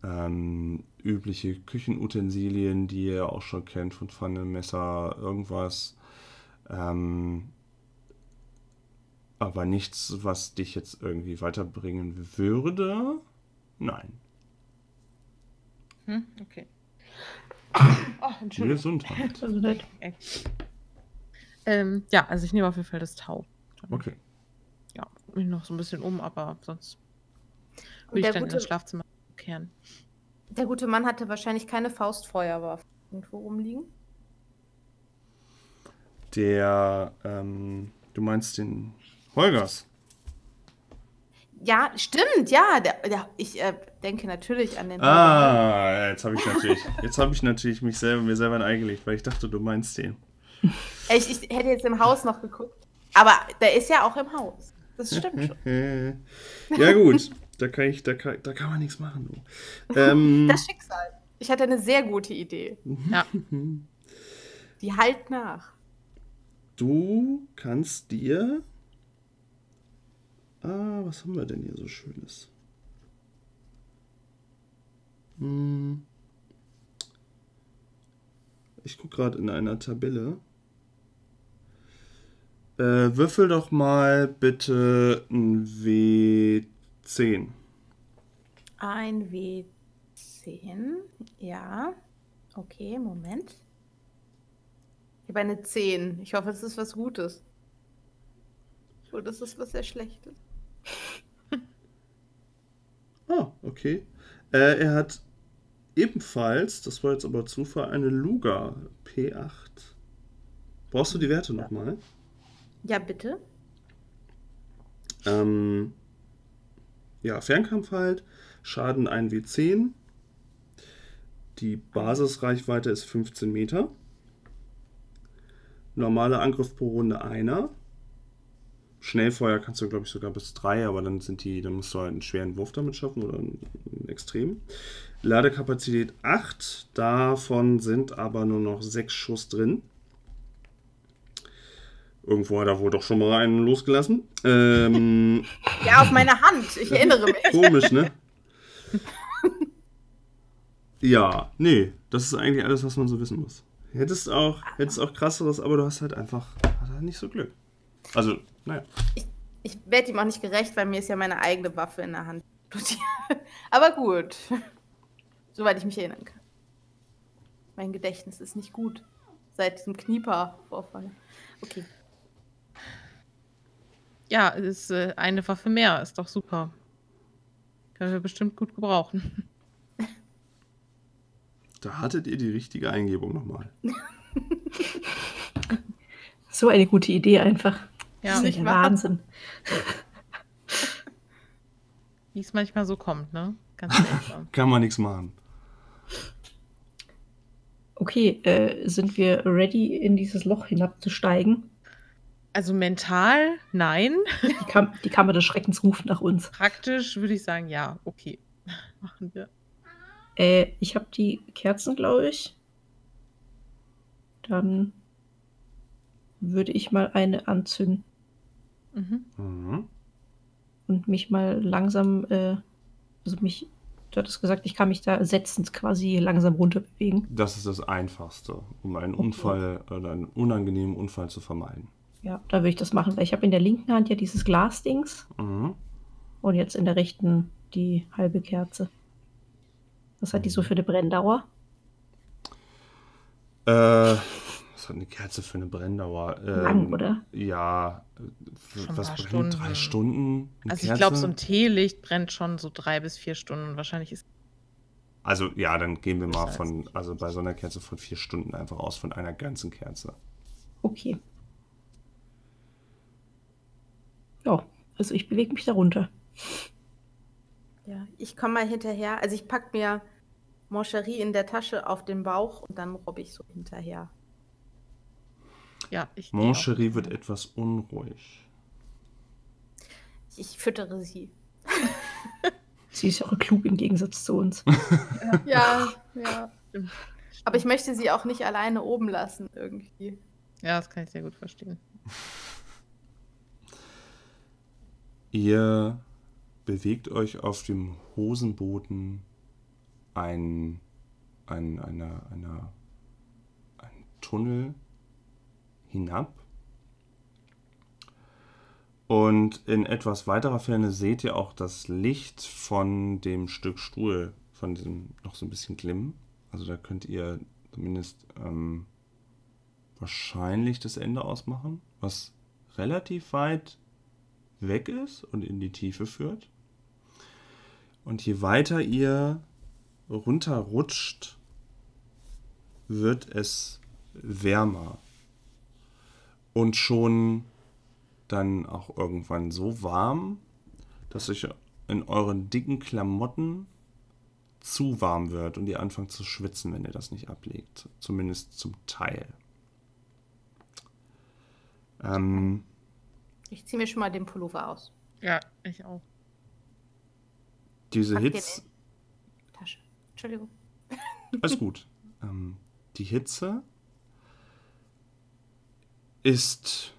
ähm, übliche Küchenutensilien, die ihr auch schon kennt, von Pfanne, Messer, irgendwas. Ähm, aber nichts, was dich jetzt irgendwie weiterbringen würde. Nein. Hm? Okay. Oh, Entschuldigung. Gesundheit. Also nicht. Okay. Ähm, ja, also ich nehme auf jeden Fall das Tau. Okay. Mich noch so ein bisschen um, aber sonst Würde ich der dann gute, Schlafzimmer kehren. der gute Mann hatte wahrscheinlich keine Faustfeuerwaffe irgendwo rumliegen. Der, ähm, du meinst den Holgers. Ja, stimmt, ja. Der, der, ich äh, denke natürlich an den. Ah, jetzt habe ich natürlich, jetzt habe ich natürlich mich selber, mir selber ein Ei gelegt, weil ich dachte, du meinst den. Ich, ich hätte jetzt im Haus noch geguckt. Aber der ist ja auch im Haus. Das stimmt schon. ja gut, da kann ich, da kann, da kann man nichts machen. Du. Ähm, Das Schicksal. Ich hatte eine sehr gute Idee. Ja. Die halt nach. du kannst dir, ah, was haben wir denn hier so Schönes? Hm. Ich gucke gerade in einer Tabelle. Äh, würfel doch mal bitte ein W10. Ein W10. Ja. Okay, Moment. Ich habe eine 10. Ich hoffe, es ist was Gutes. Oder das ist was sehr Schlechtes. Ah, okay. Äh, er hat ebenfalls, das war jetzt aber Zufall, eine Luga P8. Brauchst du die Werte nochmal? Ja, bitte. Ähm, ja, Fernkampf halt, Schaden 1W10. Die Basisreichweite ist 15 Meter. Normaler Angriff pro Runde einer. Schnellfeuer kannst du, glaube ich, sogar bis drei, aber dann sind die, dann musst du halt einen schweren Wurf damit schaffen oder einen, einen extrem. Ladekapazität 8, davon sind aber nur noch 6 Schuss drin. Irgendwo hat er wohl doch schon mal einen losgelassen. Ähm, Ja, auf meine Hand. Ich erinnere mich. Komisch, ne? ja, nee, das ist eigentlich alles, was man so wissen muss. Hättest auch, hättest auch krasseres, aber du hast halt einfach hat halt nicht so Glück. Also, naja. Ich werde ihm auch nicht gerecht, weil mir ist ja meine eigene Waffe in der Hand. Aber gut. Soweit ich mich erinnern kann. Mein Gedächtnis ist nicht gut. Seit diesem Knieper-Vorfall. Okay. Ja, ist äh, eine Waffe mehr, ist doch super. Können wir bestimmt gut gebrauchen. Da hattet ihr die richtige Eingebung nochmal. So eine gute Idee einfach. Ja, das ist nicht? Wahnsinn. wie es manchmal so kommt, ne? Ganz. Kann man nichts machen. Okay, äh, sind wir ready, in dieses Loch hinabzusteigen? Also mental, nein. Die, Kam die Kammer des Schreckens ruft nach uns. Praktisch würde ich sagen, ja, okay. Machen wir. Äh, ich habe die Kerzen, glaube ich. Dann würde ich mal eine anzünden Mhm. Mhm. und mich mal langsam, äh, also mich, du hattest gesagt, ich kann mich da setzend quasi langsam runterbewegen. Das ist das Einfachste, um einen Okay. Unfall oder einen unangenehmen Unfall zu vermeiden. Ja, da würde ich das machen, weil ich habe in der linken Hand ja dieses Glasdings Mhm. und jetzt in der rechten die halbe Kerze. Was hat die so für eine Brenndauer? Äh, was hat eine Kerze für eine Brenndauer? Ähm, Lang, oder? Ja, Schon was brennt? Stunden. Drei Stunden? Eine Also ich glaube, Kerze? so ein Teelicht brennt schon so drei bis vier Stunden. Wahrscheinlich ist Also ja, dann gehen wir mal von, also bei so einer Kerze von vier Stunden einfach aus, von einer ganzen Kerze. Okay. Ja, also ich bewege mich da runter. Ja, ich komme mal hinterher. Also ich packe mir Moncherie in der Tasche auf den Bauch und dann robbe ich so hinterher. ja, ich. Moncherie wird etwas unruhig. Ich, ich füttere sie. Sie ist ja auch klug im Gegensatz zu uns. Ja, ja. Aber ich möchte sie auch nicht alleine oben lassen irgendwie. Ja, das kann ich sehr gut verstehen. Ihr bewegt euch auf dem Hosenboden ein, ein, einer, einer, ein Tunnel hinab. Und in etwas weiterer Ferne seht ihr auch das Licht von dem Stück Stuhl, von diesem noch so ein bisschen glimmen. Also da könnt ihr zumindest ähm, wahrscheinlich das Ende ausmachen, was relativ weit weg ist und in die Tiefe führt. Und je weiter ihr runterrutscht, wird es wärmer. Und schon dann auch irgendwann so warm, dass euch in euren dicken Klamotten zu warm wird und ihr anfangt zu schwitzen, wenn ihr das nicht ablegt. Zumindest zum Teil. Ähm, Ich ziehe mir schon mal den Pullover aus. Ja, ich auch. diese Pack den Hitze. Tasche. Entschuldigung. Alles gut. Ähm, die Hitze ist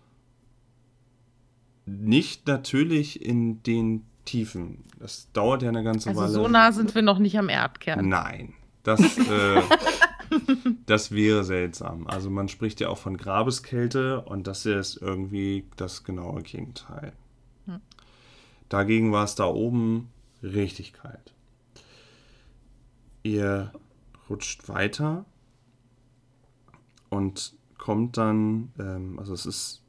nicht natürlich in den Tiefen. Das dauert ja eine ganze Also Weile. so nah sind wir noch nicht am Erdkern. Nein, das, äh, das wäre seltsam. Also man spricht ja auch von Grabeskälte und das hier ist irgendwie das genaue Gegenteil. Hm. Dagegen war es da oben richtig kalt. Ihr rutscht weiter und kommt dann, ähm, also es ist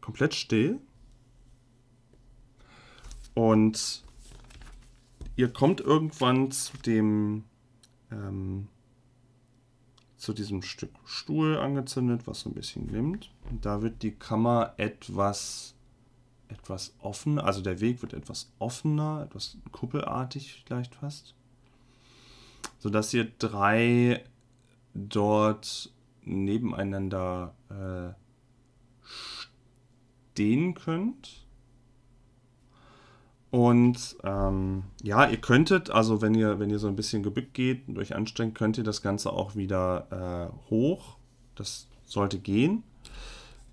komplett still und ihr kommt irgendwann zu dem ähm, zu diesem Stück Stuhl angezündet, was so ein bisschen glimmt. Und da wird die Kammer etwas etwas offen, also der Weg wird etwas offener, etwas kuppelartig vielleicht fast, so dass ihr drei dort nebeneinander äh, stehen könnt. Und ähm, ja, ihr könntet, also wenn ihr, wenn ihr so ein bisschen gebückt geht und euch anstrengt, könnt ihr das Ganze auch wieder äh, hoch. Das sollte gehen.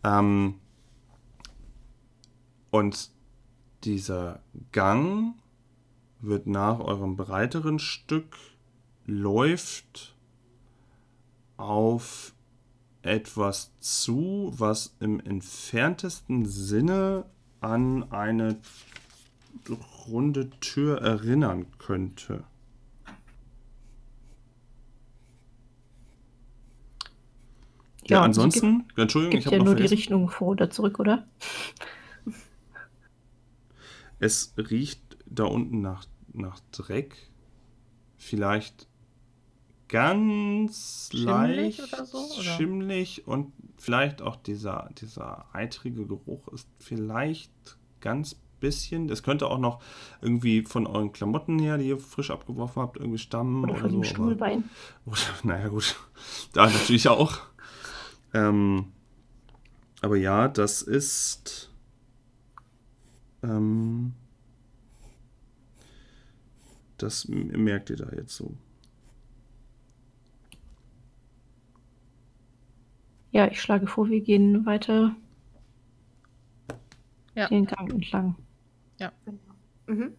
Ähm, und dieser Gang wird nach eurem breiteren Stück läuft auf etwas zu, was im entferntesten Sinne an eine runde Tür erinnern könnte. Ja, Ja, ansonsten, Entschuldigung, Gibt ich ja habe noch nur die. Richtung vor oder zurück, oder? Es riecht da unten nach, nach Dreck. Vielleicht ganz Schimmelig leicht oder so, oder? schimmlig und vielleicht auch dieser, dieser eitrige Geruch ist vielleicht ganz bisschen. Das könnte auch noch irgendwie von euren Klamotten her, die ihr frisch abgeworfen habt, irgendwie stammen Oder oder, von so. dem aber- Stuhlbein. Oder, naja, gut. Da natürlich auch. Ähm, aber ja, das ist. Ähm, das merkt ihr da jetzt so. Ja, ich schlage vor, wir gehen weiter Ja. den Gang entlang. Mhm.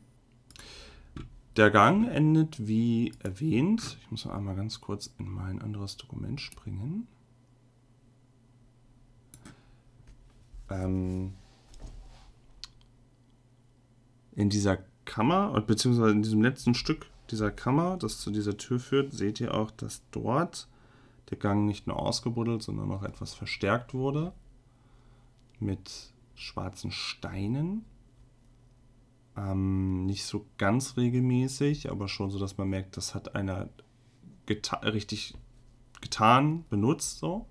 Der Gang endet wie erwähnt. Ich muss noch einmal ganz kurz in mein anderes Dokument springen. Ähm, in dieser Kammer, beziehungsweise in diesem letzten Stück dieser Kammer, das zu dieser Tür führt, seht ihr auch, dass dort der Gang nicht nur ausgebuddelt, sondern auch etwas verstärkt wurde. Mit schwarzen Steinen. Ähm, nicht so ganz regelmäßig, aber schon so, dass man merkt, das hat einer geta richtig getan, benutzt so.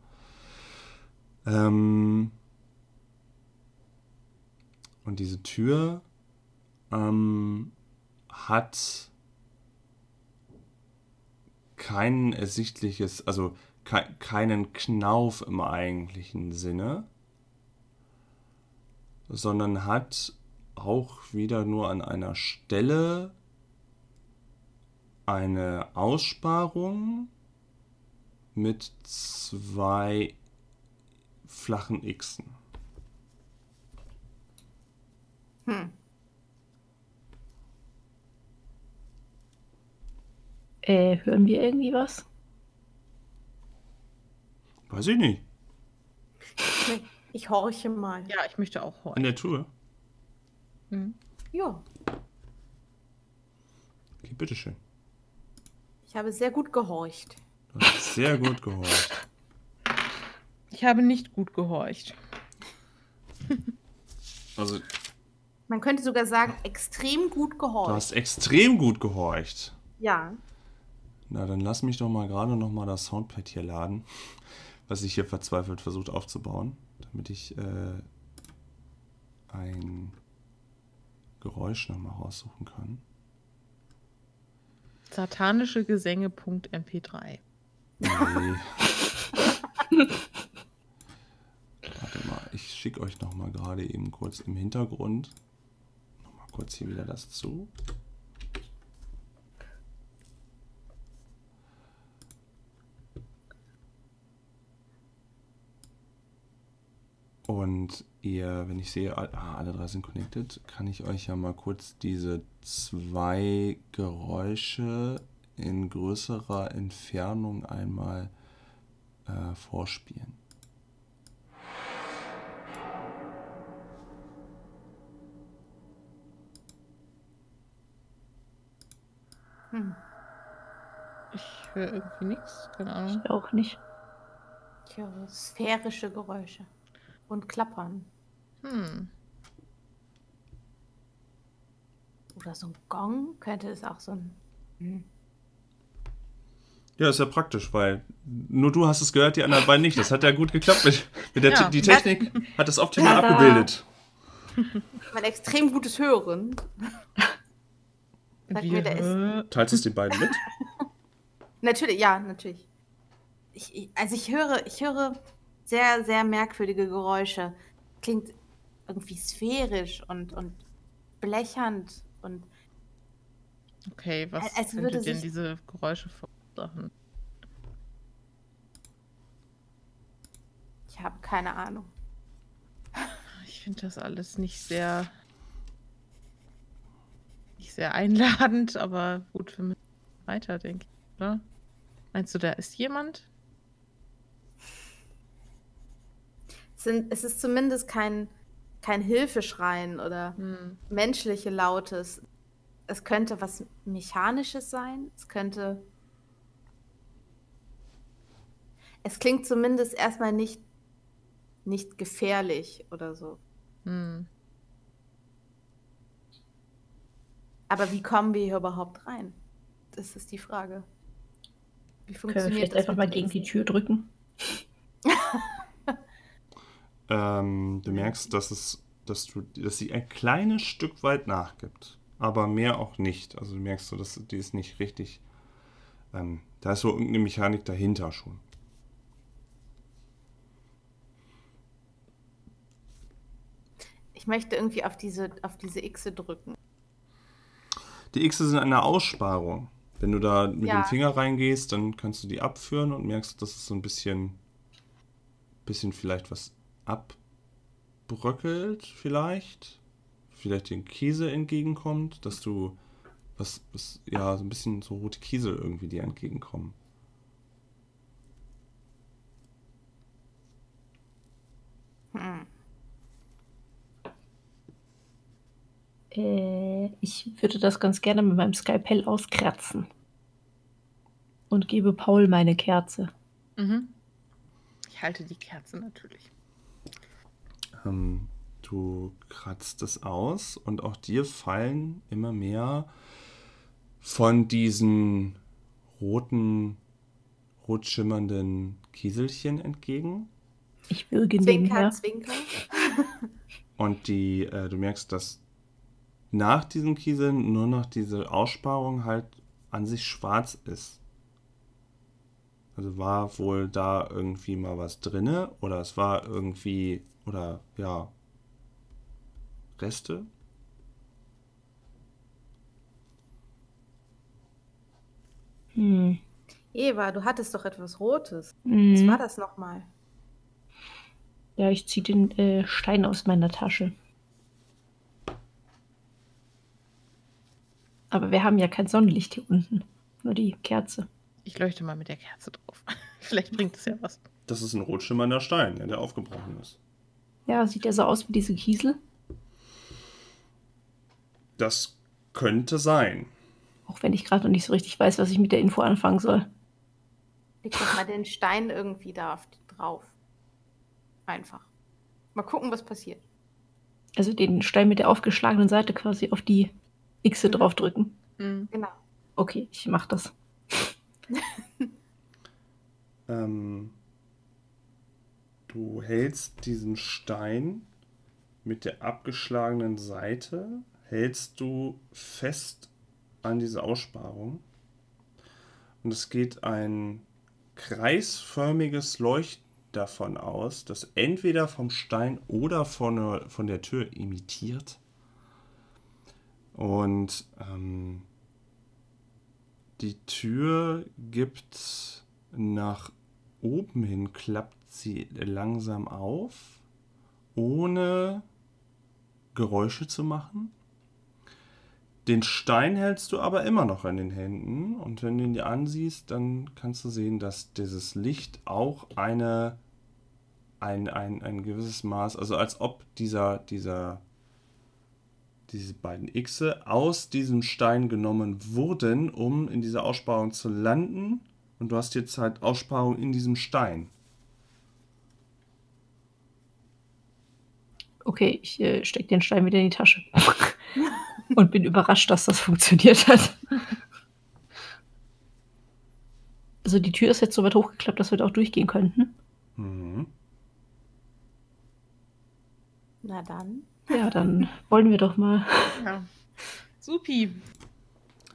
Ähm, und diese Tür ähm, hat kein ersichtliches, also kei keinen Knauf im eigentlichen Sinne, sondern hat auch wieder nur an einer Stelle eine Aussparung mit zwei flachen Xen. Hm. Äh, hören wir irgendwie was? Weiß ich nicht. Ich horche mal. Ja, ich möchte auch An horchen. der Tür. Mhm. Ja, Okay, bitteschön. ich habe sehr gut gehorcht. Du hast sehr gut gehorcht. Ich habe nicht gut gehorcht. Also, Man könnte sogar sagen, extrem gut Du gehorcht. hast extrem gut gehorcht. Ja. Na, dann lass mich doch mal gerade noch mal das Soundpad hier laden, was ich hier verzweifelt versucht aufzubauen, damit ich äh, ein Geräusch noch mal raussuchen kann. Satanische Gesänge.mp3. Nee. Warte mal, ich schicke euch noch mal gerade eben kurz im Hintergrund noch mal kurz hier wieder das zu. Und ihr, wenn ich sehe, all- ah, alle drei sind connected, kann ich euch ja mal kurz diese zwei Geräusche in größerer Entfernung einmal äh, vorspielen. Hm. Ich höre irgendwie nichts, keine Ahnung. Ich auch nicht. Ich höre sphärische Geräusche. Und Klappern. Hm. Oder so ein Gong könnte es auch so ein. Hm. Ja, ist ja praktisch, weil nur du hast es gehört, die anderen beiden nicht. Das hat ja gut geklappt. Mit, mit der Ja. Die Technik hat es optimal Tada. abgebildet. Mein extrem gutes Hören. Sag mir, der Teilst du es den beiden mit? Natürlich, ja, natürlich. Ich, ich, also ich höre, ich höre sehr, sehr merkwürdige Geräusche. Klingt irgendwie sphärisch und, und blechernd und okay, was Als- könnte denn diese Geräusche verursachen? ich habe keine Ahnung. Ich finde das alles nicht sehr nicht sehr einladend, aber gut, wir müssen weiter, denke ich, oder? Meinst du, da ist jemand? Sind, es ist zumindest kein, kein Hilfeschreien oder Hm. menschliche Lautes. Es könnte was Mechanisches sein. Es könnte. Es klingt zumindest erstmal nicht, nicht gefährlich oder so. Hm. Aber wie kommen wir hier überhaupt rein? Das ist die Frage. Wie Können wir funktioniert vielleicht das einfach mal gegen die? Tür drücken? Ähm, du merkst, dass es, dass du, dass sie ein kleines Stück weit nachgibt, aber mehr auch nicht. Also du merkst so, dass die ist nicht richtig. Ähm, da ist so irgendeine Mechanik dahinter schon. Ich möchte irgendwie auf diese, auf diese Xe drücken. Die Xe sind eine Aussparung. Wenn du da mit Ja. dem Finger reingehst, dann kannst du die abführen und merkst, dass es so ein bisschen, bisschen vielleicht was abbröckelt, vielleicht. Vielleicht den Kiesel entgegenkommt, dass du was, was, ja, so ein bisschen so rote Kiesel irgendwie dir entgegenkommen. Hm. Äh, ich würde das ganz gerne mit meinem Skalpell auskratzen. Und gebe Paul meine Kerze. Mhm. Ich halte die Kerze natürlich. Ähm, du kratzt es aus und auch dir fallen immer mehr von diesen roten, rot schimmernden Kieselchen entgegen. Ich würge Zwinker. Zwinker. Und die, äh, du merkst, dass nach diesen Kieseln nur noch diese Aussparung halt an sich schwarz ist. Also war wohl da irgendwie mal was drinne oder es war irgendwie, oder ja, Reste. Hm. Eva, du hattest doch etwas Rotes. Was Mhm. war das nochmal? Ja, ich ziehe den äh, Stein aus meiner Tasche. Aber wir haben ja kein Sonnenlicht hier unten. Nur die Kerze. Ich leuchte mal mit der Kerze drauf. Vielleicht bringt es ja was. Das ist ein rot schimmernder Stein, der aufgebrochen ist. Ja, sieht der so aus wie diese Kiesel? Das könnte sein. Auch wenn ich gerade noch nicht so richtig weiß, was ich mit der Info anfangen soll. Leg doch mal den Stein irgendwie da auf, drauf. Einfach. Mal gucken, was passiert. Also den Stein mit der aufgeschlagenen Seite quasi auf die Xe draufdrücken. Mhm. Genau. Okay, ich mach das. Ähm, du hältst diesen Stein mit der abgeschlagenen Seite, hältst du fest an diese Aussparung. Und es geht ein kreisförmiges Leuchten davon aus, das entweder vom Stein oder von der, von der Tür imitiert. Und ähm, die Tür gibt nach oben hin, klappt sie langsam auf, ohne Geräusche zu machen. Den Stein hältst du aber immer noch in den Händen und wenn du ihn dir ansiehst, dann kannst du sehen, dass dieses Licht auch eine, ein, ein, ein gewisses Maß, also als ob dieser, dieser, diese beiden Xe aus diesem Stein genommen wurden, um in dieser Aussparung zu landen und du hast jetzt halt Aussparung in diesem Stein. Okay, ich äh, stecke den Stein wieder in die Tasche. Und bin überrascht, dass das funktioniert hat. Also die Tür ist jetzt so weit hochgeklappt, dass wir da auch durchgehen könnten. Mhm. Na dann. Ja, dann wollen wir doch mal. Ja. Supi.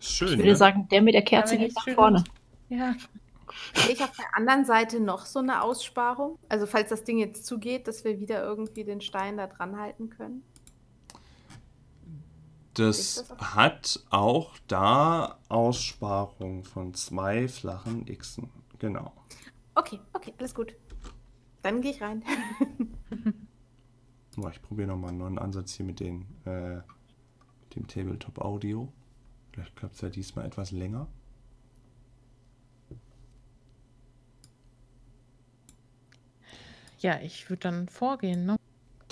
Schön. Ich würde ne? sagen, der mit der Kerze Ja, geht nach vorne. Ja. Sehe ich auf der anderen Seite noch so eine Aussparung? Also falls das Ding jetzt zugeht, dass wir wieder irgendwie den Stein da dran halten können? Das das hat auch da Aussparung von zwei flachen Xen. Genau. Okay, okay, alles gut. Dann gehe ich rein. Boah, ich probiere nochmal einen neuen Ansatz hier mit, den, äh, mit dem Tabletop Audio. Vielleicht klappt es ja diesmal etwas länger. Ja, ich würde dann vorgehen, ne?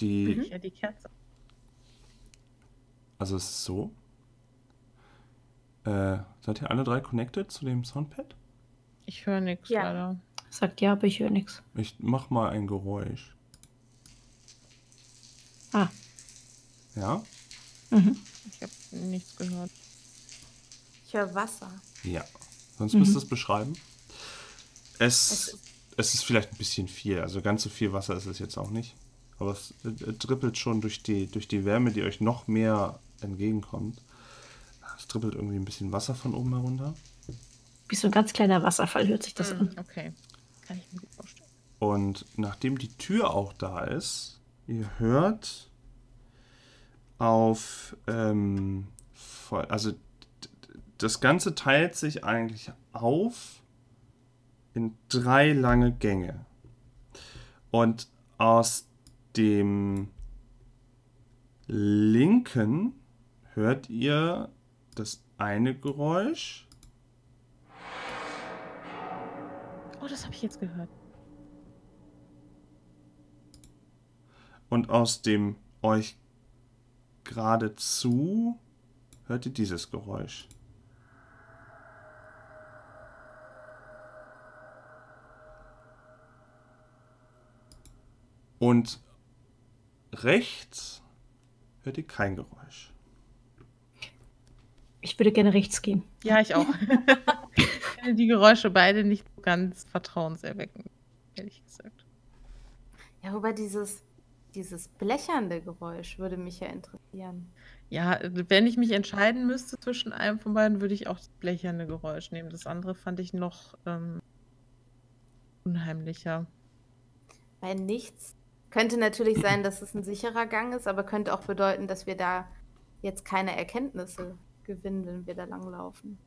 Die, Ja, die Kerze. also es ist so. Äh, seid ihr alle drei connected zu dem Soundpad? Ich höre nichts Ja. leider. Sagt ja, aber ich höre nichts. Ich mach mal ein Geräusch. Ah. Ja? Mhm. Ich habe nichts gehört. Ich höre Wasser. Ja. Sonst Mhm. müsst ihr es beschreiben. Es Es, ist- es ist vielleicht ein bisschen viel. Also ganz so viel Wasser ist es jetzt auch nicht. Aber es äh, äh, drippelt schon durch die, durch die Wärme, die euch noch mehr entgegenkommt. Es drippelt irgendwie ein bisschen Wasser von oben herunter. Wie so ein ganz kleiner Wasserfall hört sich das Hm, an. okay. Kann ich mir gut vorstellen. Und nachdem die Tür auch da ist, ihr hört auf, ähm, voll- also das Ganze teilt sich eigentlich auf in drei lange Gänge. Und aus dem linken hört ihr das eine Geräusch Oh, das habe ich jetzt gehört. Und aus dem euch geradezu hört ihr dieses Geräusch. Und rechts hört ihr kein Geräusch. Ich würde gerne rechts gehen. Ja, ich auch. ich finde die Geräusche beide nicht so ganz vertrauenserweckend, ehrlich gesagt. Ja, wobei dieses, dieses blechernde Geräusch würde mich ja interessieren. Ja, wenn ich mich entscheiden müsste zwischen einem von beiden, würde ich auch das blecherne Geräusch nehmen. Das andere fand ich noch ähm, unheimlicher. Weil nichts könnte natürlich sein, dass es ein sicherer Gang ist, aber könnte auch bedeuten, dass wir da jetzt keine Erkenntnisse gewinnen, wenn wir da langlaufen.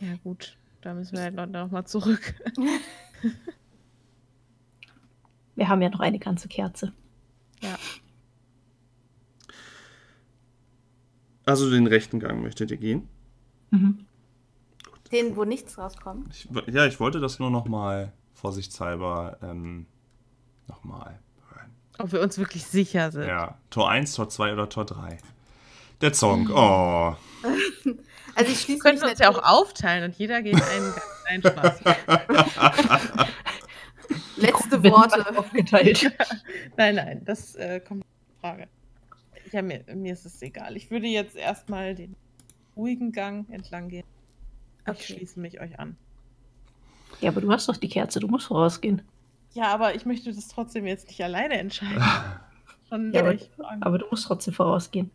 Ja, gut. Da müssen wir halt noch, noch mal zurück. Wir haben ja noch eine ganze Kerze. ja. Also den rechten Gang möchtet ihr gehen? Mhm. Den, wo nichts rauskommt. Ich, ja, ich wollte das nur noch mal vorsichtshalber ähm, noch mal hören. Ob wir uns wirklich sicher sind. Ja, Tor 1, Tor 2 oder Tor 3. Der Song. Oh. Also ich Wir schließe könnten mich uns ja auch aufteilen und jeder geht einen Gang. Nein, Spaß. Letzte Worte. aufgeteilt. nein, nein, das äh, kommt in Frage. Ja, mir, mir ist es egal. Ich würde jetzt erstmal den ruhigen Gang entlang gehen. Ich Okay. schließe mich euch an. Ja, aber du hast doch die Kerze, du musst vorausgehen. Ja, aber ich möchte das trotzdem jetzt nicht alleine entscheiden. Ja, aber-. Aber du musst trotzdem vorausgehen.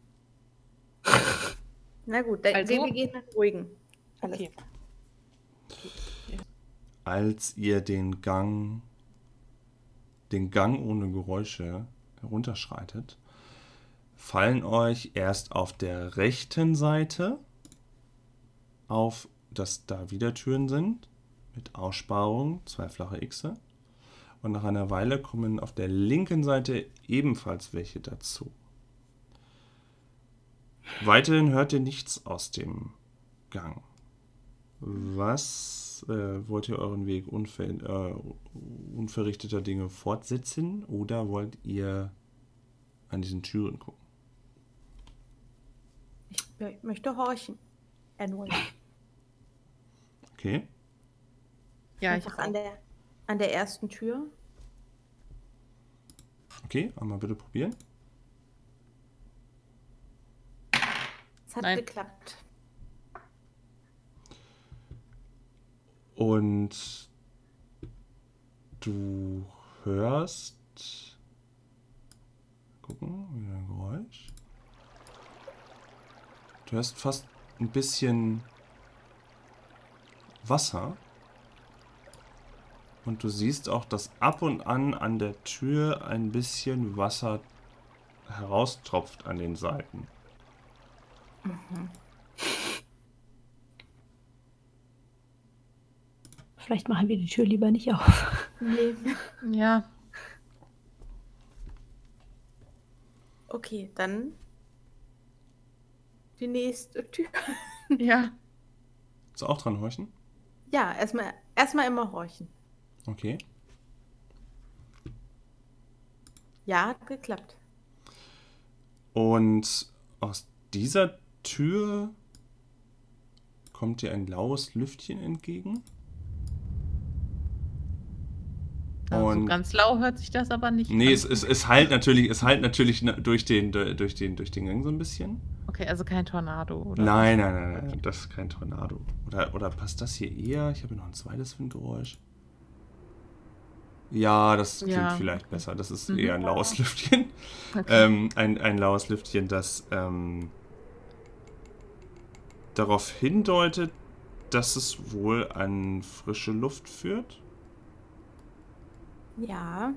Na gut, dann Also- wir, wir gehen nach ruhigen. Alles. okay. Als ihr den Gang, den Gang ohne Geräusche herunterschreitet, fallen euch erst auf der rechten Seite auf, dass da wieder Türen sind mit Aussparung, zwei flache Xe. Und nach einer Weile kommen auf der linken Seite ebenfalls welche dazu. Weiterhin hört ihr nichts aus dem Gang. Was äh, wollt ihr euren Weg unver äh, unverrichteter Dinge fortsetzen oder wollt ihr an diesen Türen gucken? Ich möchte horchen. Erneut. Okay. Ja, ich Einfach an der, an der ersten Tür. Okay, einmal bitte probieren. Es hat Nein. geklappt. Und du hörst. Gucken, wieder ein Geräusch. Du hörst fast ein bisschen Wasser. Und du siehst auch, dass ab und an an der Tür ein bisschen Wasser heraustropft an den Seiten. Vielleicht machen wir die Tür lieber nicht auf. Nee. Ja, Okay, dann die nächste Tür. ja. Willst du auch dran horchen? Ja, erstmal erstmal immer horchen. Okay. Ja, hat geklappt. Und aus dieser Tür kommt dir ein laues Lüftchen entgegen. Also Und- ganz lau hört sich das aber nicht Nee, an. es, es, es halt natürlich, es halt natürlich na- durch den, durch, den, durch den Gang so ein bisschen. Okay, also kein Tornado, oder? Nein, nein, nein, nein, das ist kein Tornado. Oder, oder passt das hier eher? Ich habe noch ein zweites Windgeräusch. Ja, das klingt Ja, vielleicht besser. Das ist Mhm. eher ein laues Lüftchen. Okay. Ähm, ein, ein laues Lüftchen, das ähm, darauf hindeutet, dass es wohl an frische Luft führt. Ja.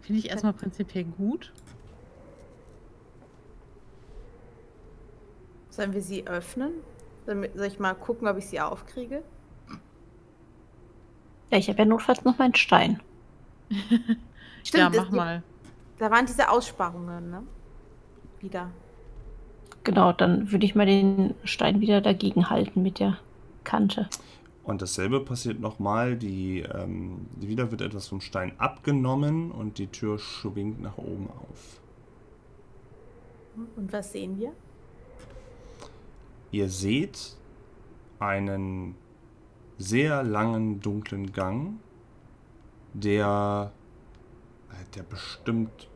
Finde ich erstmal prinzipiell gut. Sollen wir sie öffnen? Soll ich mal gucken, ob ich sie aufkriege? Ja, ich habe ja notfalls noch meinen Stein. ja, das- mach mal. Da waren diese Aussparungen, ne? Wieder. Genau, dann würde ich mal den Stein wieder dagegen halten mit der Kante. Und dasselbe passiert nochmal. Die, ähm, wieder wird etwas vom Stein abgenommen und die Tür schwingt nach oben auf. Und was sehen wir? Ihr seht einen sehr langen, dunklen Gang, der, äh, der bestimmt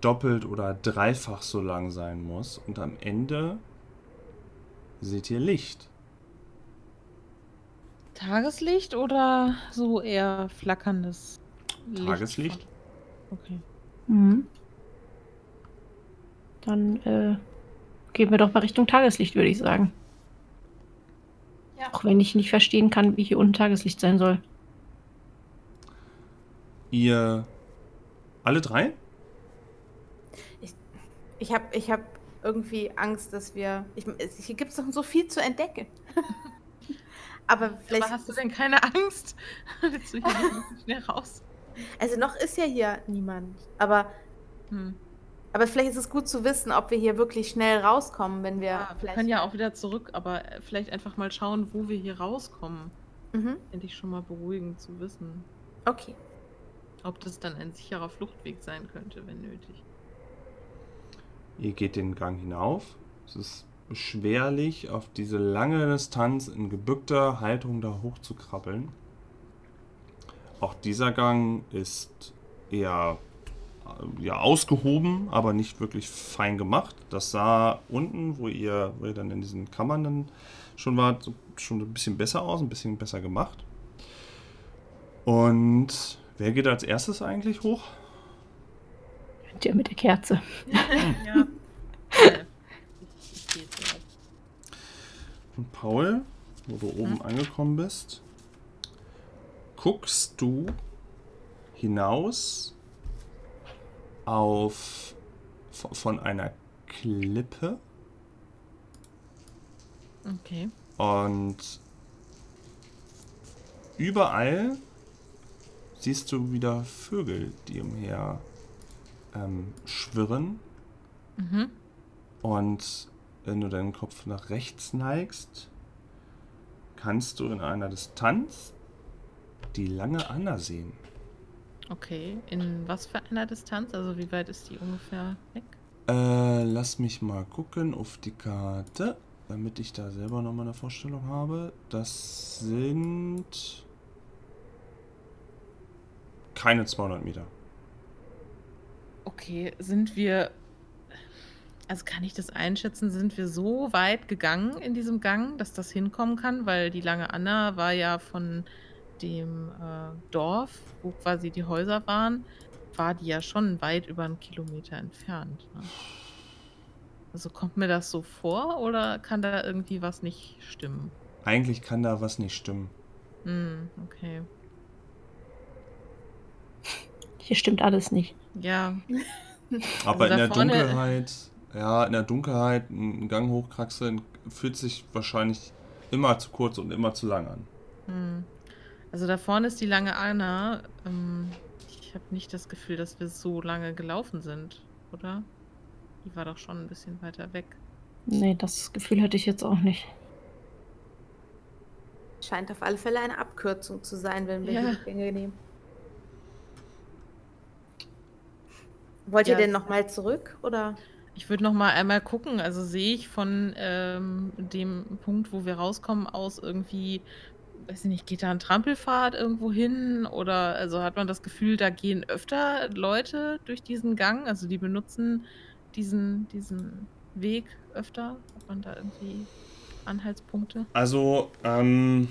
doppelt oder dreifach so lang sein muss. Und am Ende seht ihr Licht. Tageslicht oder so eher flackerndes Licht? Tageslicht. Okay. Mhm. Dann äh, gehen wir doch mal Richtung Tageslicht, würde ich sagen. Ja. Auch wenn ich nicht verstehen kann, wie hier unten Tageslicht sein soll. Ihr alle drei? Ich habe ich hab irgendwie Angst, dass wir. Ich, hier gibt es doch so viel zu entdecken. Aber vielleicht. Aber hast du denn keine Angst? Willst du hier schnell raus? also noch ist ja hier niemand. Aber, Hm. Aber vielleicht ist es gut zu wissen, ob wir hier wirklich schnell rauskommen, wenn wir Ja, wir können ja auch wieder zurück, aber äh, vielleicht einfach mal schauen, wo wir hier rauskommen. Mhm. Finde ich schon mal beruhigend zu wissen. Okay. Ob das dann ein sicherer Fluchtweg sein könnte, wenn nötig. Ihr geht den Gang hinauf. Es ist beschwerlich, auf diese lange Distanz in gebückter Haltung da hoch zu krabbeln. auch dieser Gang ist eher ja, ausgehoben, aber nicht wirklich fein gemacht. Das sah unten, wo ihr, wo ihr dann in diesen Kammern dann schon wart, so- schon ein bisschen besser aus, ein bisschen besser gemacht. Und wer geht als erstes eigentlich hoch? Der mit der Kerze. ja. Und Paul, wo du oben angekommen bist, guckst du hinaus auf von einer Klippe Okay. und überall siehst du wieder Vögel, die umher ähm, schwirren. Mhm. Und wenn du deinen Kopf nach rechts neigst, kannst du in einer Distanz die lange Anna sehen. Okay. In was für einer Distanz? Also wie weit ist die ungefähr weg? Äh, lass mich mal gucken auf die Karte, damit ich da selber nochmal eine Vorstellung habe. Das sind keine 200 Meter. Okay, sind wir. Also kann ich das einschätzen? Sind wir so weit gegangen in diesem Gang, dass das hinkommen kann? Weil die lange Anna war ja von dem äh, Dorf, wo quasi die Häuser waren, war die ja schon weit über einen Kilometer entfernt. Ne? Also kommt mir das so vor oder kann da irgendwie was nicht stimmen? Eigentlich kann da was nicht stimmen. Hm, okay. Hier stimmt alles nicht. Ja, Aber Also in der vorne- Dunkelheit, ja, in der Dunkelheit einen Gang hochkraxeln fühlt sich wahrscheinlich immer zu kurz und immer zu lang an. Hm. Also da vorne ist die lange Anna. Ähm, ich habe nicht das Gefühl, dass wir so lange gelaufen sind, oder? Die war doch schon ein bisschen weiter weg. Nee, das Gefühl hatte ich jetzt auch nicht. Scheint auf alle Fälle eine Abkürzung zu sein, wenn wir Ja. die Gänge nehmen. Wollt ihr Ja. denn nochmal zurück? Oder? Ich würde noch mal einmal gucken. Also sehe ich von ähm, dem Punkt, wo wir rauskommen, aus irgendwie, weiß ich nicht, geht da ein Trampelpfad irgendwo hin? Oder also hat man das Gefühl, da gehen öfter Leute durch diesen Gang? Also die benutzen diesen, diesen Weg öfter? Hat man da irgendwie Anhaltspunkte? Also, ähm,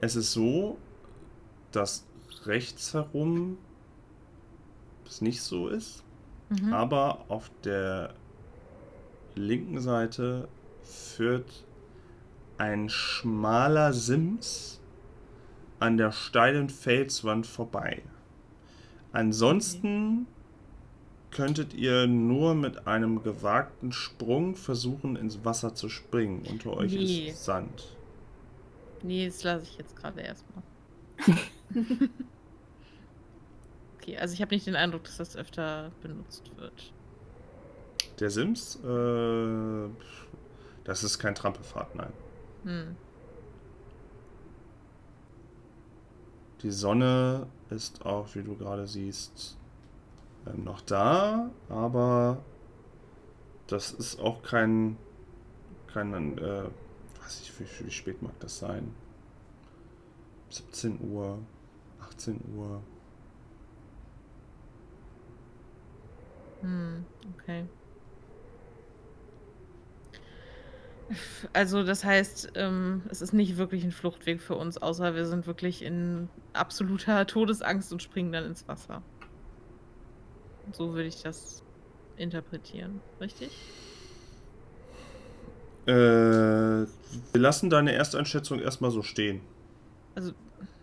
es ist so, dass rechts herum das nicht so ist, Mhm. aber auf der linken Seite führt ein schmaler Sims an der steilen Felswand vorbei. Ansonsten könntet ihr nur mit einem gewagten Sprung versuchen, ins Wasser zu springen. Unter euch Nee. ist Sand. Nee, das lasse ich jetzt gerade erstmal. okay, also ich habe nicht den Eindruck, dass das öfter benutzt wird. Der Sims, äh, das ist kein Trampelpfad, nein. Hm. Die Sonne ist auch, wie du gerade siehst, ähm, noch da, aber das ist auch kein, kein, äh, weiß ich, wie, wie spät mag das sein? 17 Uhr, 18 Uhr. Hm, okay. Also das heißt, ähm, es ist nicht wirklich ein Fluchtweg für uns, außer wir sind wirklich in absoluter Todesangst und springen dann ins Wasser. So würde ich das interpretieren, richtig? Äh, wir lassen deine Ersteinschätzung erstmal so stehen. Also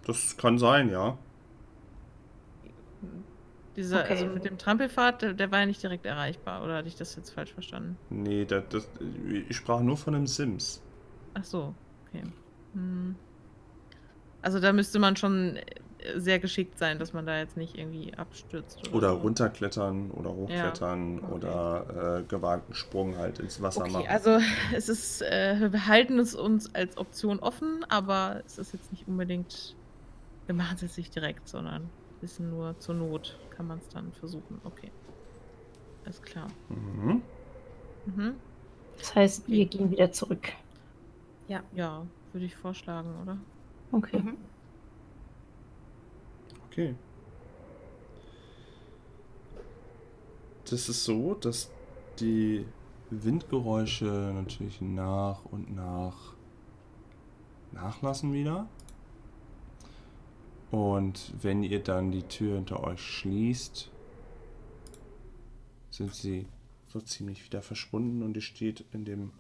Das kann sein, ja. Dieser, Okay. also mit dem Trampelpfad, der, der war ja nicht direkt erreichbar, oder hatte ich das jetzt falsch verstanden? Nee, das, das, ich sprach nur von einem Sims. Ach so, okay. Hm. Also da müsste man schon äh, sehr geschickt sein, dass man da jetzt nicht irgendwie abstürzt. Oder, Oder so. runterklettern oder hochklettern okay. oder äh, gewagten Sprung halt ins Wasser Okay, machen. also es ist, äh, wir behalten es uns als Option offen, aber es ist jetzt nicht unbedingt, wir machen es jetzt nicht direkt, sondern bisschen nur zur Not kann man es dann versuchen. Okay. Alles klar. Mhm. Mhm. Das heißt, wir gehen wieder zurück. Ja, würde ich vorschlagen, oder? Okay. Mhm. Okay. Das ist so, dass die Windgeräusche natürlich nach und nach nachlassen wieder. Und wenn ihr dann die Tür hinter euch schließt, sind sie so ziemlich wieder verschwunden und ihr steht in dem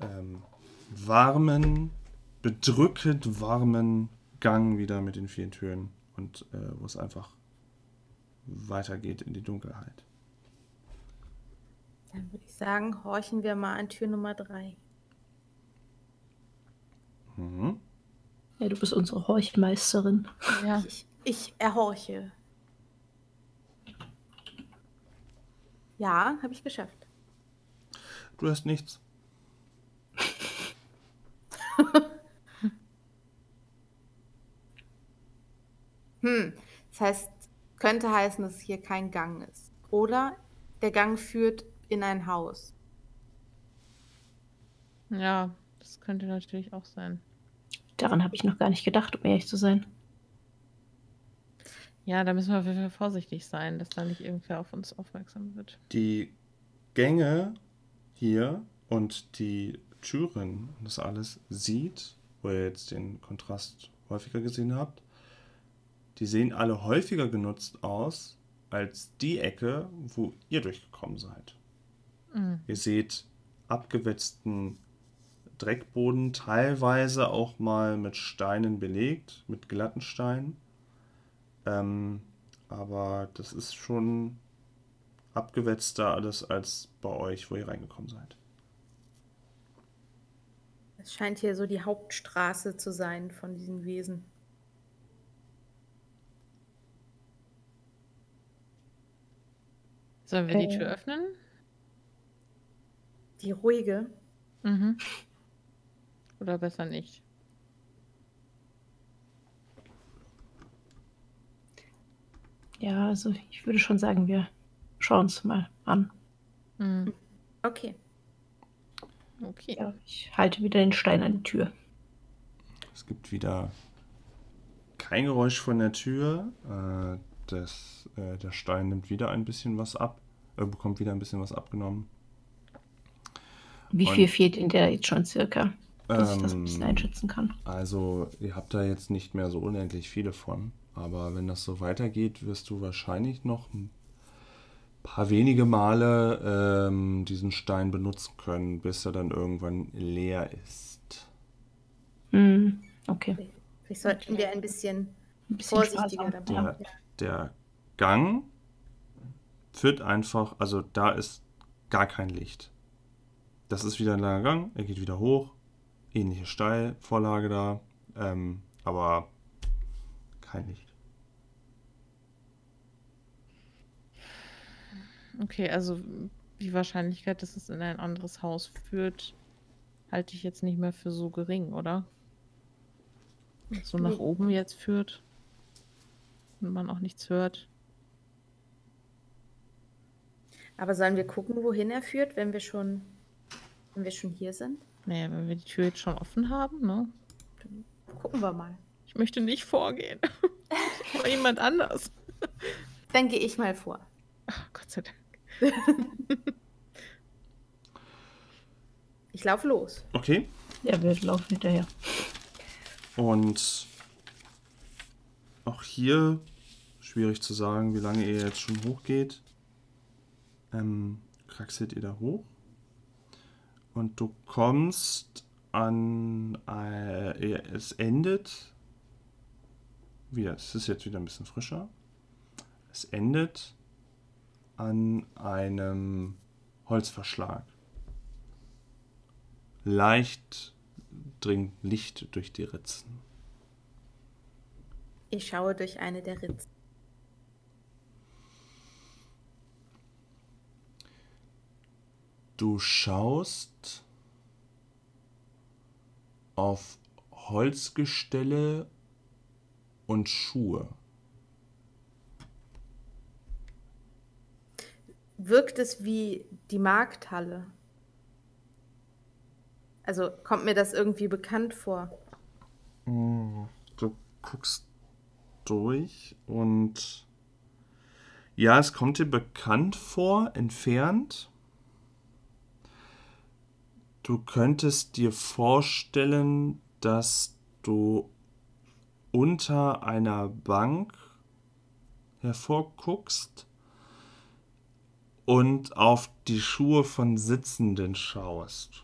ähm, warmen, bedrückend warmen Gang wieder mit den vielen Türen und äh, wo es einfach weitergeht in die Dunkelheit. Dann würde ich sagen, horchen wir mal an Tür Nummer drei. Mhm. Ja, du bist unsere Horchmeisterin. Ja. Ich, ich erhorche. Ja, habe ich geschafft. Du hast nichts. Hm, das heißt, könnte heißen, dass es hier kein Gang ist. Oder der Gang führt in ein Haus. Ja, das könnte natürlich auch sein. Daran habe ich noch gar nicht gedacht, um ehrlich zu sein. Ja, da müssen wir auf jeden Fall vorsichtig sein, dass da nicht irgendwer auf uns aufmerksam wird. Die Gänge hier und die Türen und das alles sieht, wo ihr jetzt den Kontrast häufiger gesehen habt, die sehen alle häufiger genutzt aus als die Ecke, wo ihr durchgekommen seid. Mhm. Ihr seht abgewetzten Dreckboden, teilweise auch mal mit Steinen belegt, mit glatten Steinen. Ähm, aber das ist schon abgewetzter alles als bei euch, wo ihr reingekommen seid. Es scheint hier so die Hauptstraße zu sein von diesen Wesen. Sollen wir die Äh. Tür öffnen? Die ruhige. Mhm. Oder besser nicht? Ja, also ich würde schon sagen, wir schauen uns mal an. Mhm. Okay. Okay. Ja, ich halte wieder den Stein an die Tür. Es gibt wieder kein Geräusch von der Tür. Äh, das, äh, der Stein nimmt wieder ein bisschen was ab, äh, bekommt wieder ein bisschen was abgenommen. Wie Und- viel fehlt in der jetzt schon circa? Dass ich das ein Ähm, bisschen einschätzen kann. Also, ihr habt da jetzt nicht mehr so unendlich viele von. Aber wenn das so weitergeht, wirst du wahrscheinlich noch ein paar wenige Male ähm, diesen Stein benutzen können, bis er dann irgendwann leer ist. Hm, okay. Vielleicht sollten wir ein bisschen Ein bisschen vorsichtiger dabei. Der, der Gang führt einfach, also da ist gar kein Licht. Das ist wieder ein langer Gang, er geht wieder hoch, ähnliche Steilvorlage da, ähm, aber kein Licht. Okay, also die Wahrscheinlichkeit, dass es in ein anderes Haus führt, halte ich jetzt nicht mehr für so gering, oder? So nach oben jetzt führt und man auch nichts hört. Aber sollen wir gucken, wohin er führt, wenn wir schon, wenn wir schon hier sind? Naja, wenn wir die Tür jetzt schon offen haben, ne? Gucken wir mal. Ich möchte nicht vorgehen. Aber jemand anders. Dann gehe ich mal vor. Ach, Gott sei Dank. Ich laufe los. Okay, Ja, wir laufen hinterher. und auch hier schwierig zu sagen, wie lange ihr jetzt schon hochgeht. Ähm, kraxelt ihr da hoch und du kommst an, äh, es endet wieder, es ist jetzt wieder ein bisschen frischer. Es endet an einem Holzverschlag. Leicht dringt Licht durch die Ritzen. Ich schaue durch eine der Ritzen. Du schaust auf Holzgestelle und Schuhe. Wirkt es wie die Markthalle? Also kommt mir das irgendwie bekannt vor? Du guckst durch und ja, es kommt dir bekannt vor, entfernt. Du könntest dir vorstellen, dass du unter einer Bank hervorguckst und auf die Schuhe von Sitzenden schaust.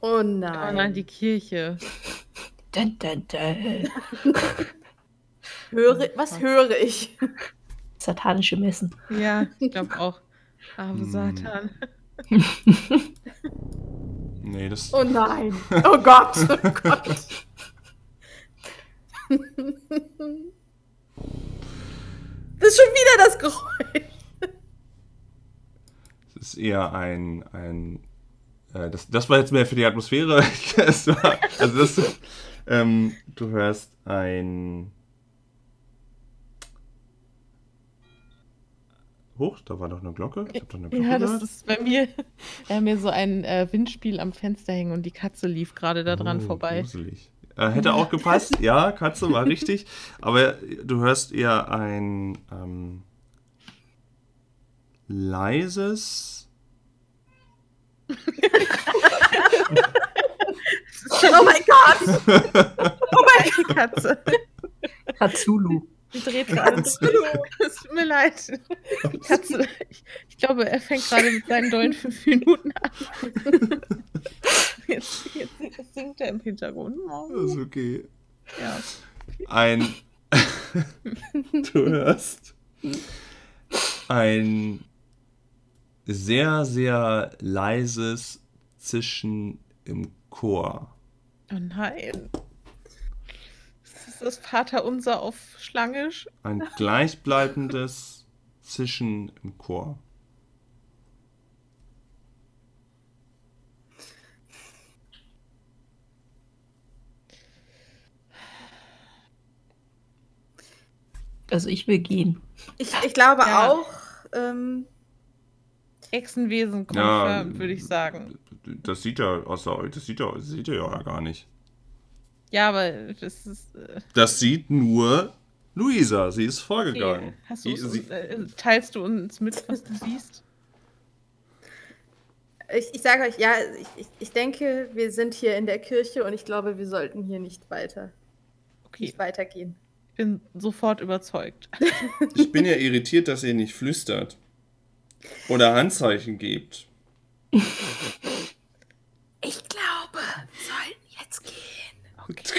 Oh Oh nein. nein, die Kirche. Dun, dun, dun. höre, was höre ich? Satanische Messen. Ja, ich glaube auch. Arme Hm. Satan. Nee, das. Oh nein. Oh Gott. Oh Gott. Das ist schon wieder das Geräusch. Das ist eher ein, ein äh, das, das war jetzt mehr für die Atmosphäre. War, also das, ähm, du hörst ein Hoch, da war doch eine Glocke. Ich hab doch eine Glocke Ja, das gehört. ist bei mir. Wir haben hier so ein äh, Windspiel am Fenster hängen und die Katze lief gerade da dran Oh, vorbei. Gruselig. Äh, hätte auch gepasst, ja, Katze war richtig. Aber du hörst eher ein ähm, leises. Oh mein Gott. Oh mein die Katze. Hatsulu. Die dreht gerade. Es tut mir leid. Katze. Ich, ich glaube, er fängt gerade mit seinen dollen fünf Minuten an. Jetzt, jetzt, jetzt singt er im Hintergrund. Das ist okay. Ja. Ein. du hörst ein sehr, sehr leises Zischen im Chor. Oh nein. Das ist das Vaterunser auf Schlangisch. Ein gleichbleibendes Zischen im Chor. Also ich will gehen. Ich, ich glaube Ja. auch. Ähm, Echsenwesen Ja, würde ich sagen. Das sieht ja außer das sieht ja, das sieht ja gar nicht. Ja, aber das ist. Äh, Das sieht nur Luisa. Sie ist okay. vorgegangen. Hast du, Sie- sie- äh, teilst du uns mit, was du siehst? ich, ich sage euch, ja, ich, ich, ich denke, wir sind hier in der Kirche und ich glaube, wir sollten hier nicht weiter, Okay, nicht weitergehen. ich bin sofort überzeugt. Ich bin ja irritiert, dass ihr nicht flüstert. Oder Handzeichen gebt. Ich glaube, wir sollten jetzt gehen.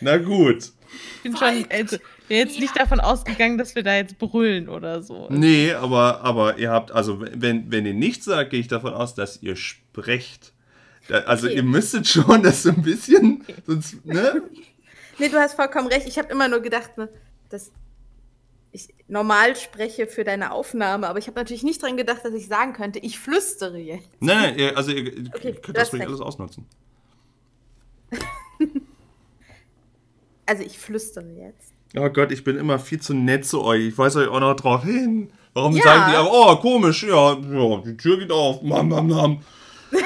Na gut. Ich bin schon also, jetzt nicht davon ausgegangen, dass wir da jetzt brüllen oder so. Nee, aber, aber ihr habt, also wenn, wenn ihr nichts sagt, gehe ich davon aus, dass ihr sprecht. Da, also Okay. ihr müsstet schon das so ein bisschen, sonst, ne? Nee, du hast vollkommen recht. Ich habe immer nur gedacht, ne, dass ich normal spreche für deine Aufnahme, aber ich habe natürlich nicht dran gedacht, dass ich sagen könnte, ich flüstere jetzt. Nein, nein, also ihr, ihr Okay, könnt das ruhig recht. alles ausnutzen. Also ich flüstere jetzt. Oh Gott, ich bin immer viel zu nett zu euch. Ich weise euch auch noch drauf hin. Warum Ja. sagen die aber, oh, komisch, ja, ja, die Tür geht auf. Mam, mam, mam.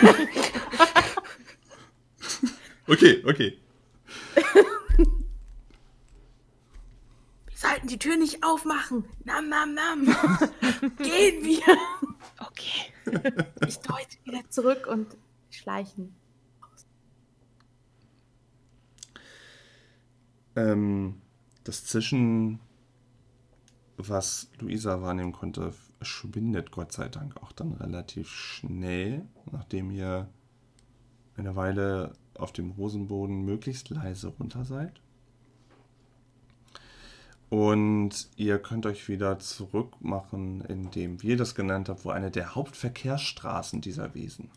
okay, okay. Wir sollten die Tür nicht aufmachen. Nam, nam, nam. Gehen wir. Okay. Ich deute wieder zurück und schleichen. Ähm, das Zischen, was Luisa wahrnehmen konnte, schwindet Gott sei Dank auch dann relativ schnell, nachdem ihr eine Weile auf dem Rosenboden möglichst leise runter seid. Und ihr könnt euch wieder zurückmachen in dem, wie ihr das genannt habt, wo eine der Hauptverkehrsstraßen dieser Wesen.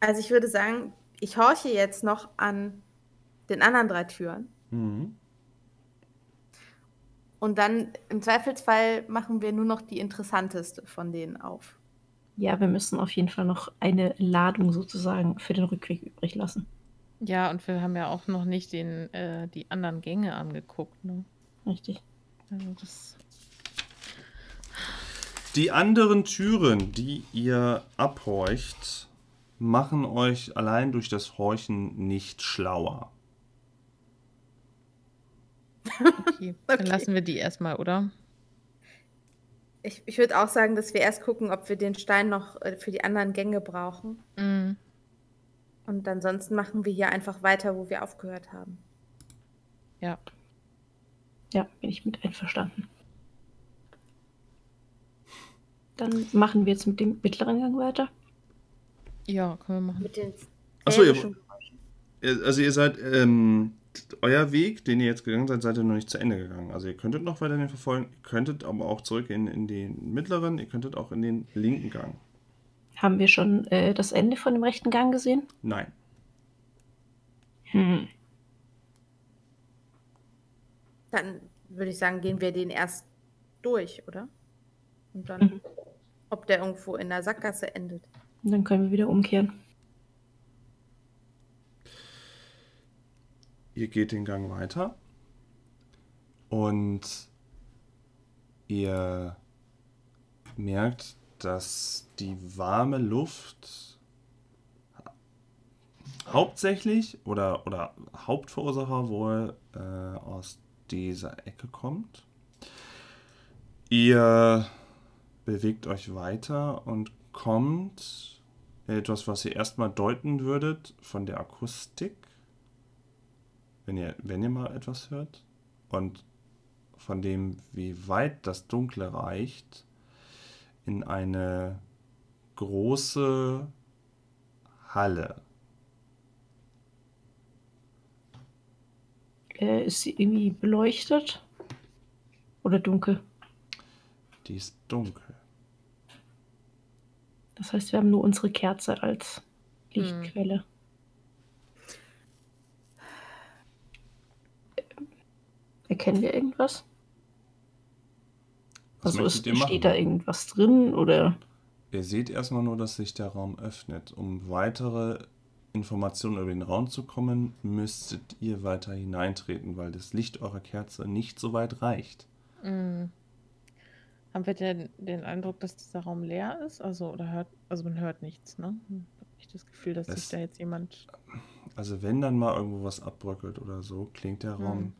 Also ich würde sagen, ich horche jetzt noch an den anderen drei Türen. Mhm. Und dann im Zweifelsfall machen wir nur noch die interessanteste von denen auf. Ja, wir müssen auf jeden Fall noch eine Ladung sozusagen für den Rückweg übrig lassen. Ja, und wir haben ja auch noch nicht den, äh, die anderen Gänge angeguckt. Ne? Richtig. Also das. Die anderen Türen, die ihr abhorcht, machen euch allein durch das Horchen nicht schlauer. Okay, dann Okay. lassen wir die erstmal, oder? Ich, ich würde auch sagen, dass wir erst gucken, ob wir den Stein noch äh, für die anderen Gänge brauchen. Mhm. Und ansonsten machen wir hier einfach weiter, wo wir aufgehört haben. Ja. Ja, bin ich mit einverstanden. Dann machen wir jetzt mit dem mittleren Gang weiter. Ja, können wir machen. Mit den Ach so, ihr- Also ihr seid, ähm, euer Weg, den ihr jetzt gegangen seid, seid ihr noch nicht zu Ende gegangen. Also ihr könntet noch weiter den verfolgen, ihr könntet aber auch zurück in, in den mittleren, ihr könntet auch in den linken Gang. Haben wir schon äh, das Ende von dem rechten Gang gesehen? Nein. Hm. Dann würde ich sagen, gehen wir den erst durch, oder? Und dann, Mhm. ob der irgendwo in der Sackgasse endet. Und dann können wir wieder umkehren. Ihr geht den Gang weiter und ihr merkt, dass die warme Luft hauptsächlich oder, oder Hauptverursacher wohl äh, aus dieser Ecke kommt. Ihr bewegt euch weiter und kommt etwas, was ihr erstmal deuten würdet von der Akustik wenn ihr, wenn ihr mal etwas hört und von dem, wie weit das Dunkle reicht, in eine große Halle. Äh, ist sie irgendwie beleuchtet? Oder dunkel? Die ist dunkel. Das heißt, wir haben nur unsere Kerze als Lichtquelle. Erkennen wir irgendwas? Was also ist, steht da irgendwas drin oder Ihr seht erstmal nur, dass sich der Raum öffnet. Um weitere Informationen über den Raum zu kommen, müsstet ihr weiter hineintreten, weil das Licht eurer Kerze nicht so weit reicht. Mhm. Haben wir denn den Eindruck, dass dieser Raum leer ist? Also, oder hört, also man hört nichts, ne? Hab nicht das Gefühl, dass Es- sich da jetzt jemand. Also wenn dann mal irgendwo was abbröckelt oder so, klingt der. Raum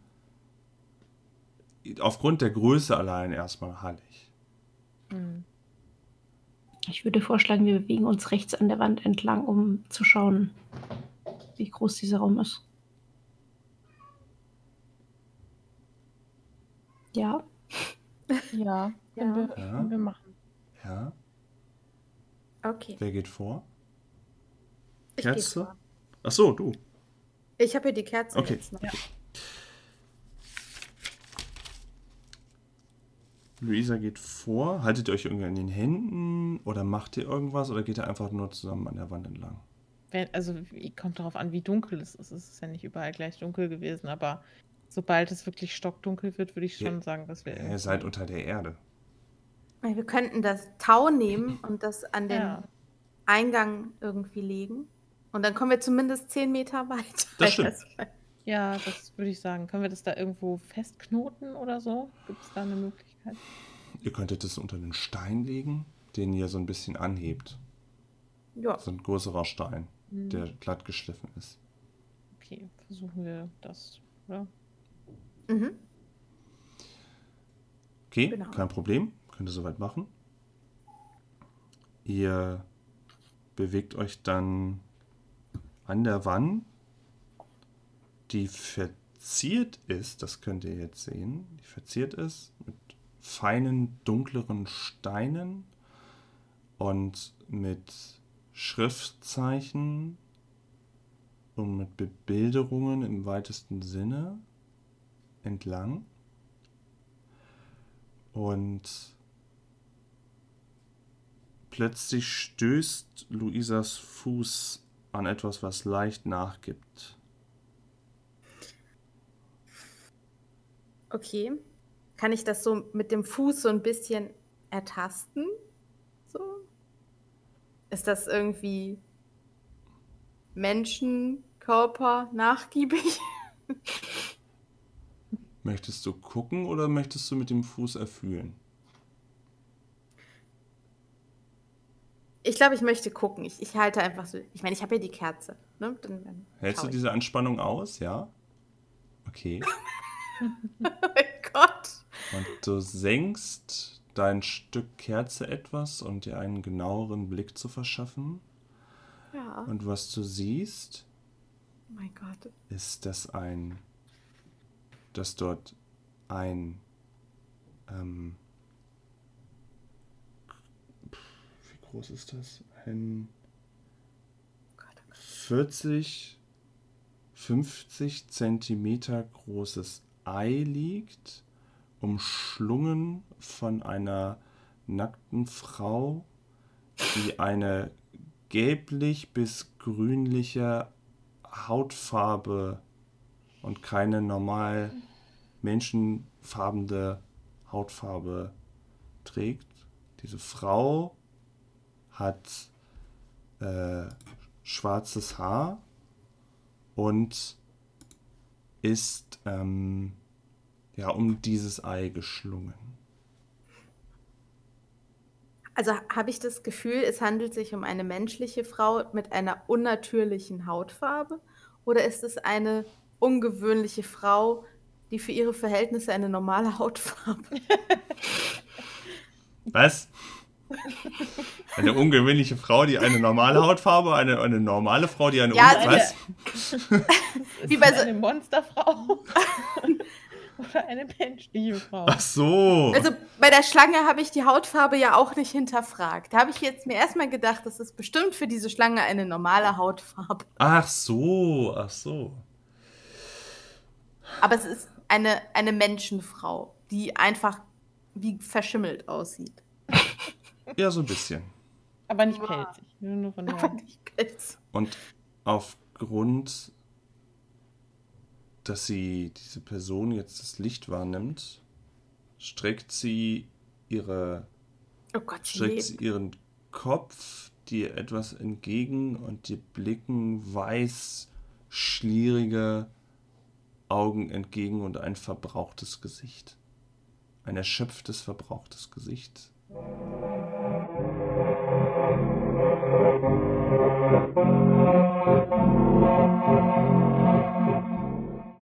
aufgrund der Größe allein erstmal hallig. Hm. ich würde vorschlagen, wir bewegen uns rechts an der Wand entlang, um zu schauen, wie groß dieser Raum ist. Ja, Ja, können, Ja. Wir, Ja. können wir machen. Ja, Okay. wer geht vor? Ich Kerze? vor. Ach so, du. Ich habe hier die Kerze Okay. jetzt noch. Luisa geht vor. Haltet ihr euch irgendwie in den Händen oder macht ihr irgendwas oder geht ihr einfach nur zusammen an der Wand entlang? Also, wie, kommt darauf an, wie dunkel es ist. Es ist ja nicht überall gleich dunkel gewesen, aber sobald es wirklich stockdunkel wird, würde ich Ja. schon sagen, dass wir. Ihr seid unter der Erde. Wir könnten das Tau nehmen und das an den Ja. Eingang irgendwie legen. Und dann kommen wir zumindest zehn Meter weiter. Das stimmt. Ja, das würde ich sagen. Können wir das da irgendwo festknoten oder so? Gibt es da eine Möglichkeit? Ihr könntet es unter den Stein legen, den ihr so ein bisschen anhebt. Ja. So ein größerer Stein, Hm, der glatt geschliffen ist. Okay, versuchen wir das, oder? Mhm. Okay, Genau. kein Problem. Könnt ihr soweit machen. Ihr bewegt euch dann an der Wand, die verziert ist, das könnt ihr jetzt sehen, die verziert ist mit feinen, dunkleren Steinen und mit Schriftzeichen und mit Bebilderungen im weitesten Sinne entlang. Und plötzlich stößt Luisas Fuß an etwas, was leicht nachgibt. Okay. Kann ich das so mit dem Fuß so ein bisschen ertasten? So? Ist das irgendwie Menschenkörper nachgiebig? Möchtest du gucken oder möchtest du mit dem Fuß erfühlen? Ich glaube, ich möchte gucken. Ich, ich halte einfach so. Ich meine, ich habe ja die Kerze. Ne? Dann, dann Hältst du ich. diese Anspannung aus? Ja. Okay. Oh mein Gott. Und du senkst dein Stück Kerze etwas, um dir einen genaueren Blick zu verschaffen. Ja. Und was du siehst, Oh mein Gott. ist, dass ein, dass dort ein, ähm, wie groß ist das? Ein Gott, oh Gott. 40, 50 Zentimeter großes Ei liegt, umschlungen von einer nackten Frau, die eine gelblich bis grünliche Hautfarbe und keine normal menschenfarbene Hautfarbe trägt. Diese Frau hat äh, schwarzes Haar und ist ähm, ja um dieses Ei geschlungen. Also habe ich das Gefühl, es handelt sich um eine menschliche Frau mit einer unnatürlichen Hautfarbe? Oder ist es eine ungewöhnliche Frau, die für ihre Verhältnisse eine normale Hautfarbe hat? Was? Eine ungewöhnliche Frau, die eine normale Hautfarbe, eine, eine normale Frau, die eine Ja, un- eine- was? Wie bei so- eine Monsterfrau oder eine menschliche Frau. Ach so. Also bei der Schlange habe ich die Hautfarbe ja auch nicht hinterfragt. Da habe ich jetzt mir erstmal gedacht, das ist bestimmt für diese Schlange eine normale Hautfarbe. Ach so, ach so. Aber es ist eine, eine Menschenfrau, die einfach wie verschimmelt aussieht. Ja, so ein bisschen. Aber nicht pelzig. Nur, nur von Aber der nicht Pilz. Und aufgrund, dass sie diese Person jetzt das Licht wahrnimmt, streckt sie ihre Oh Gott, sie streckt sie ihren Kopf dir etwas entgegen und dir blicken weiß schlierige Augen entgegen und ein verbrauchtes Gesicht. Ein erschöpftes, verbrauchtes Gesicht.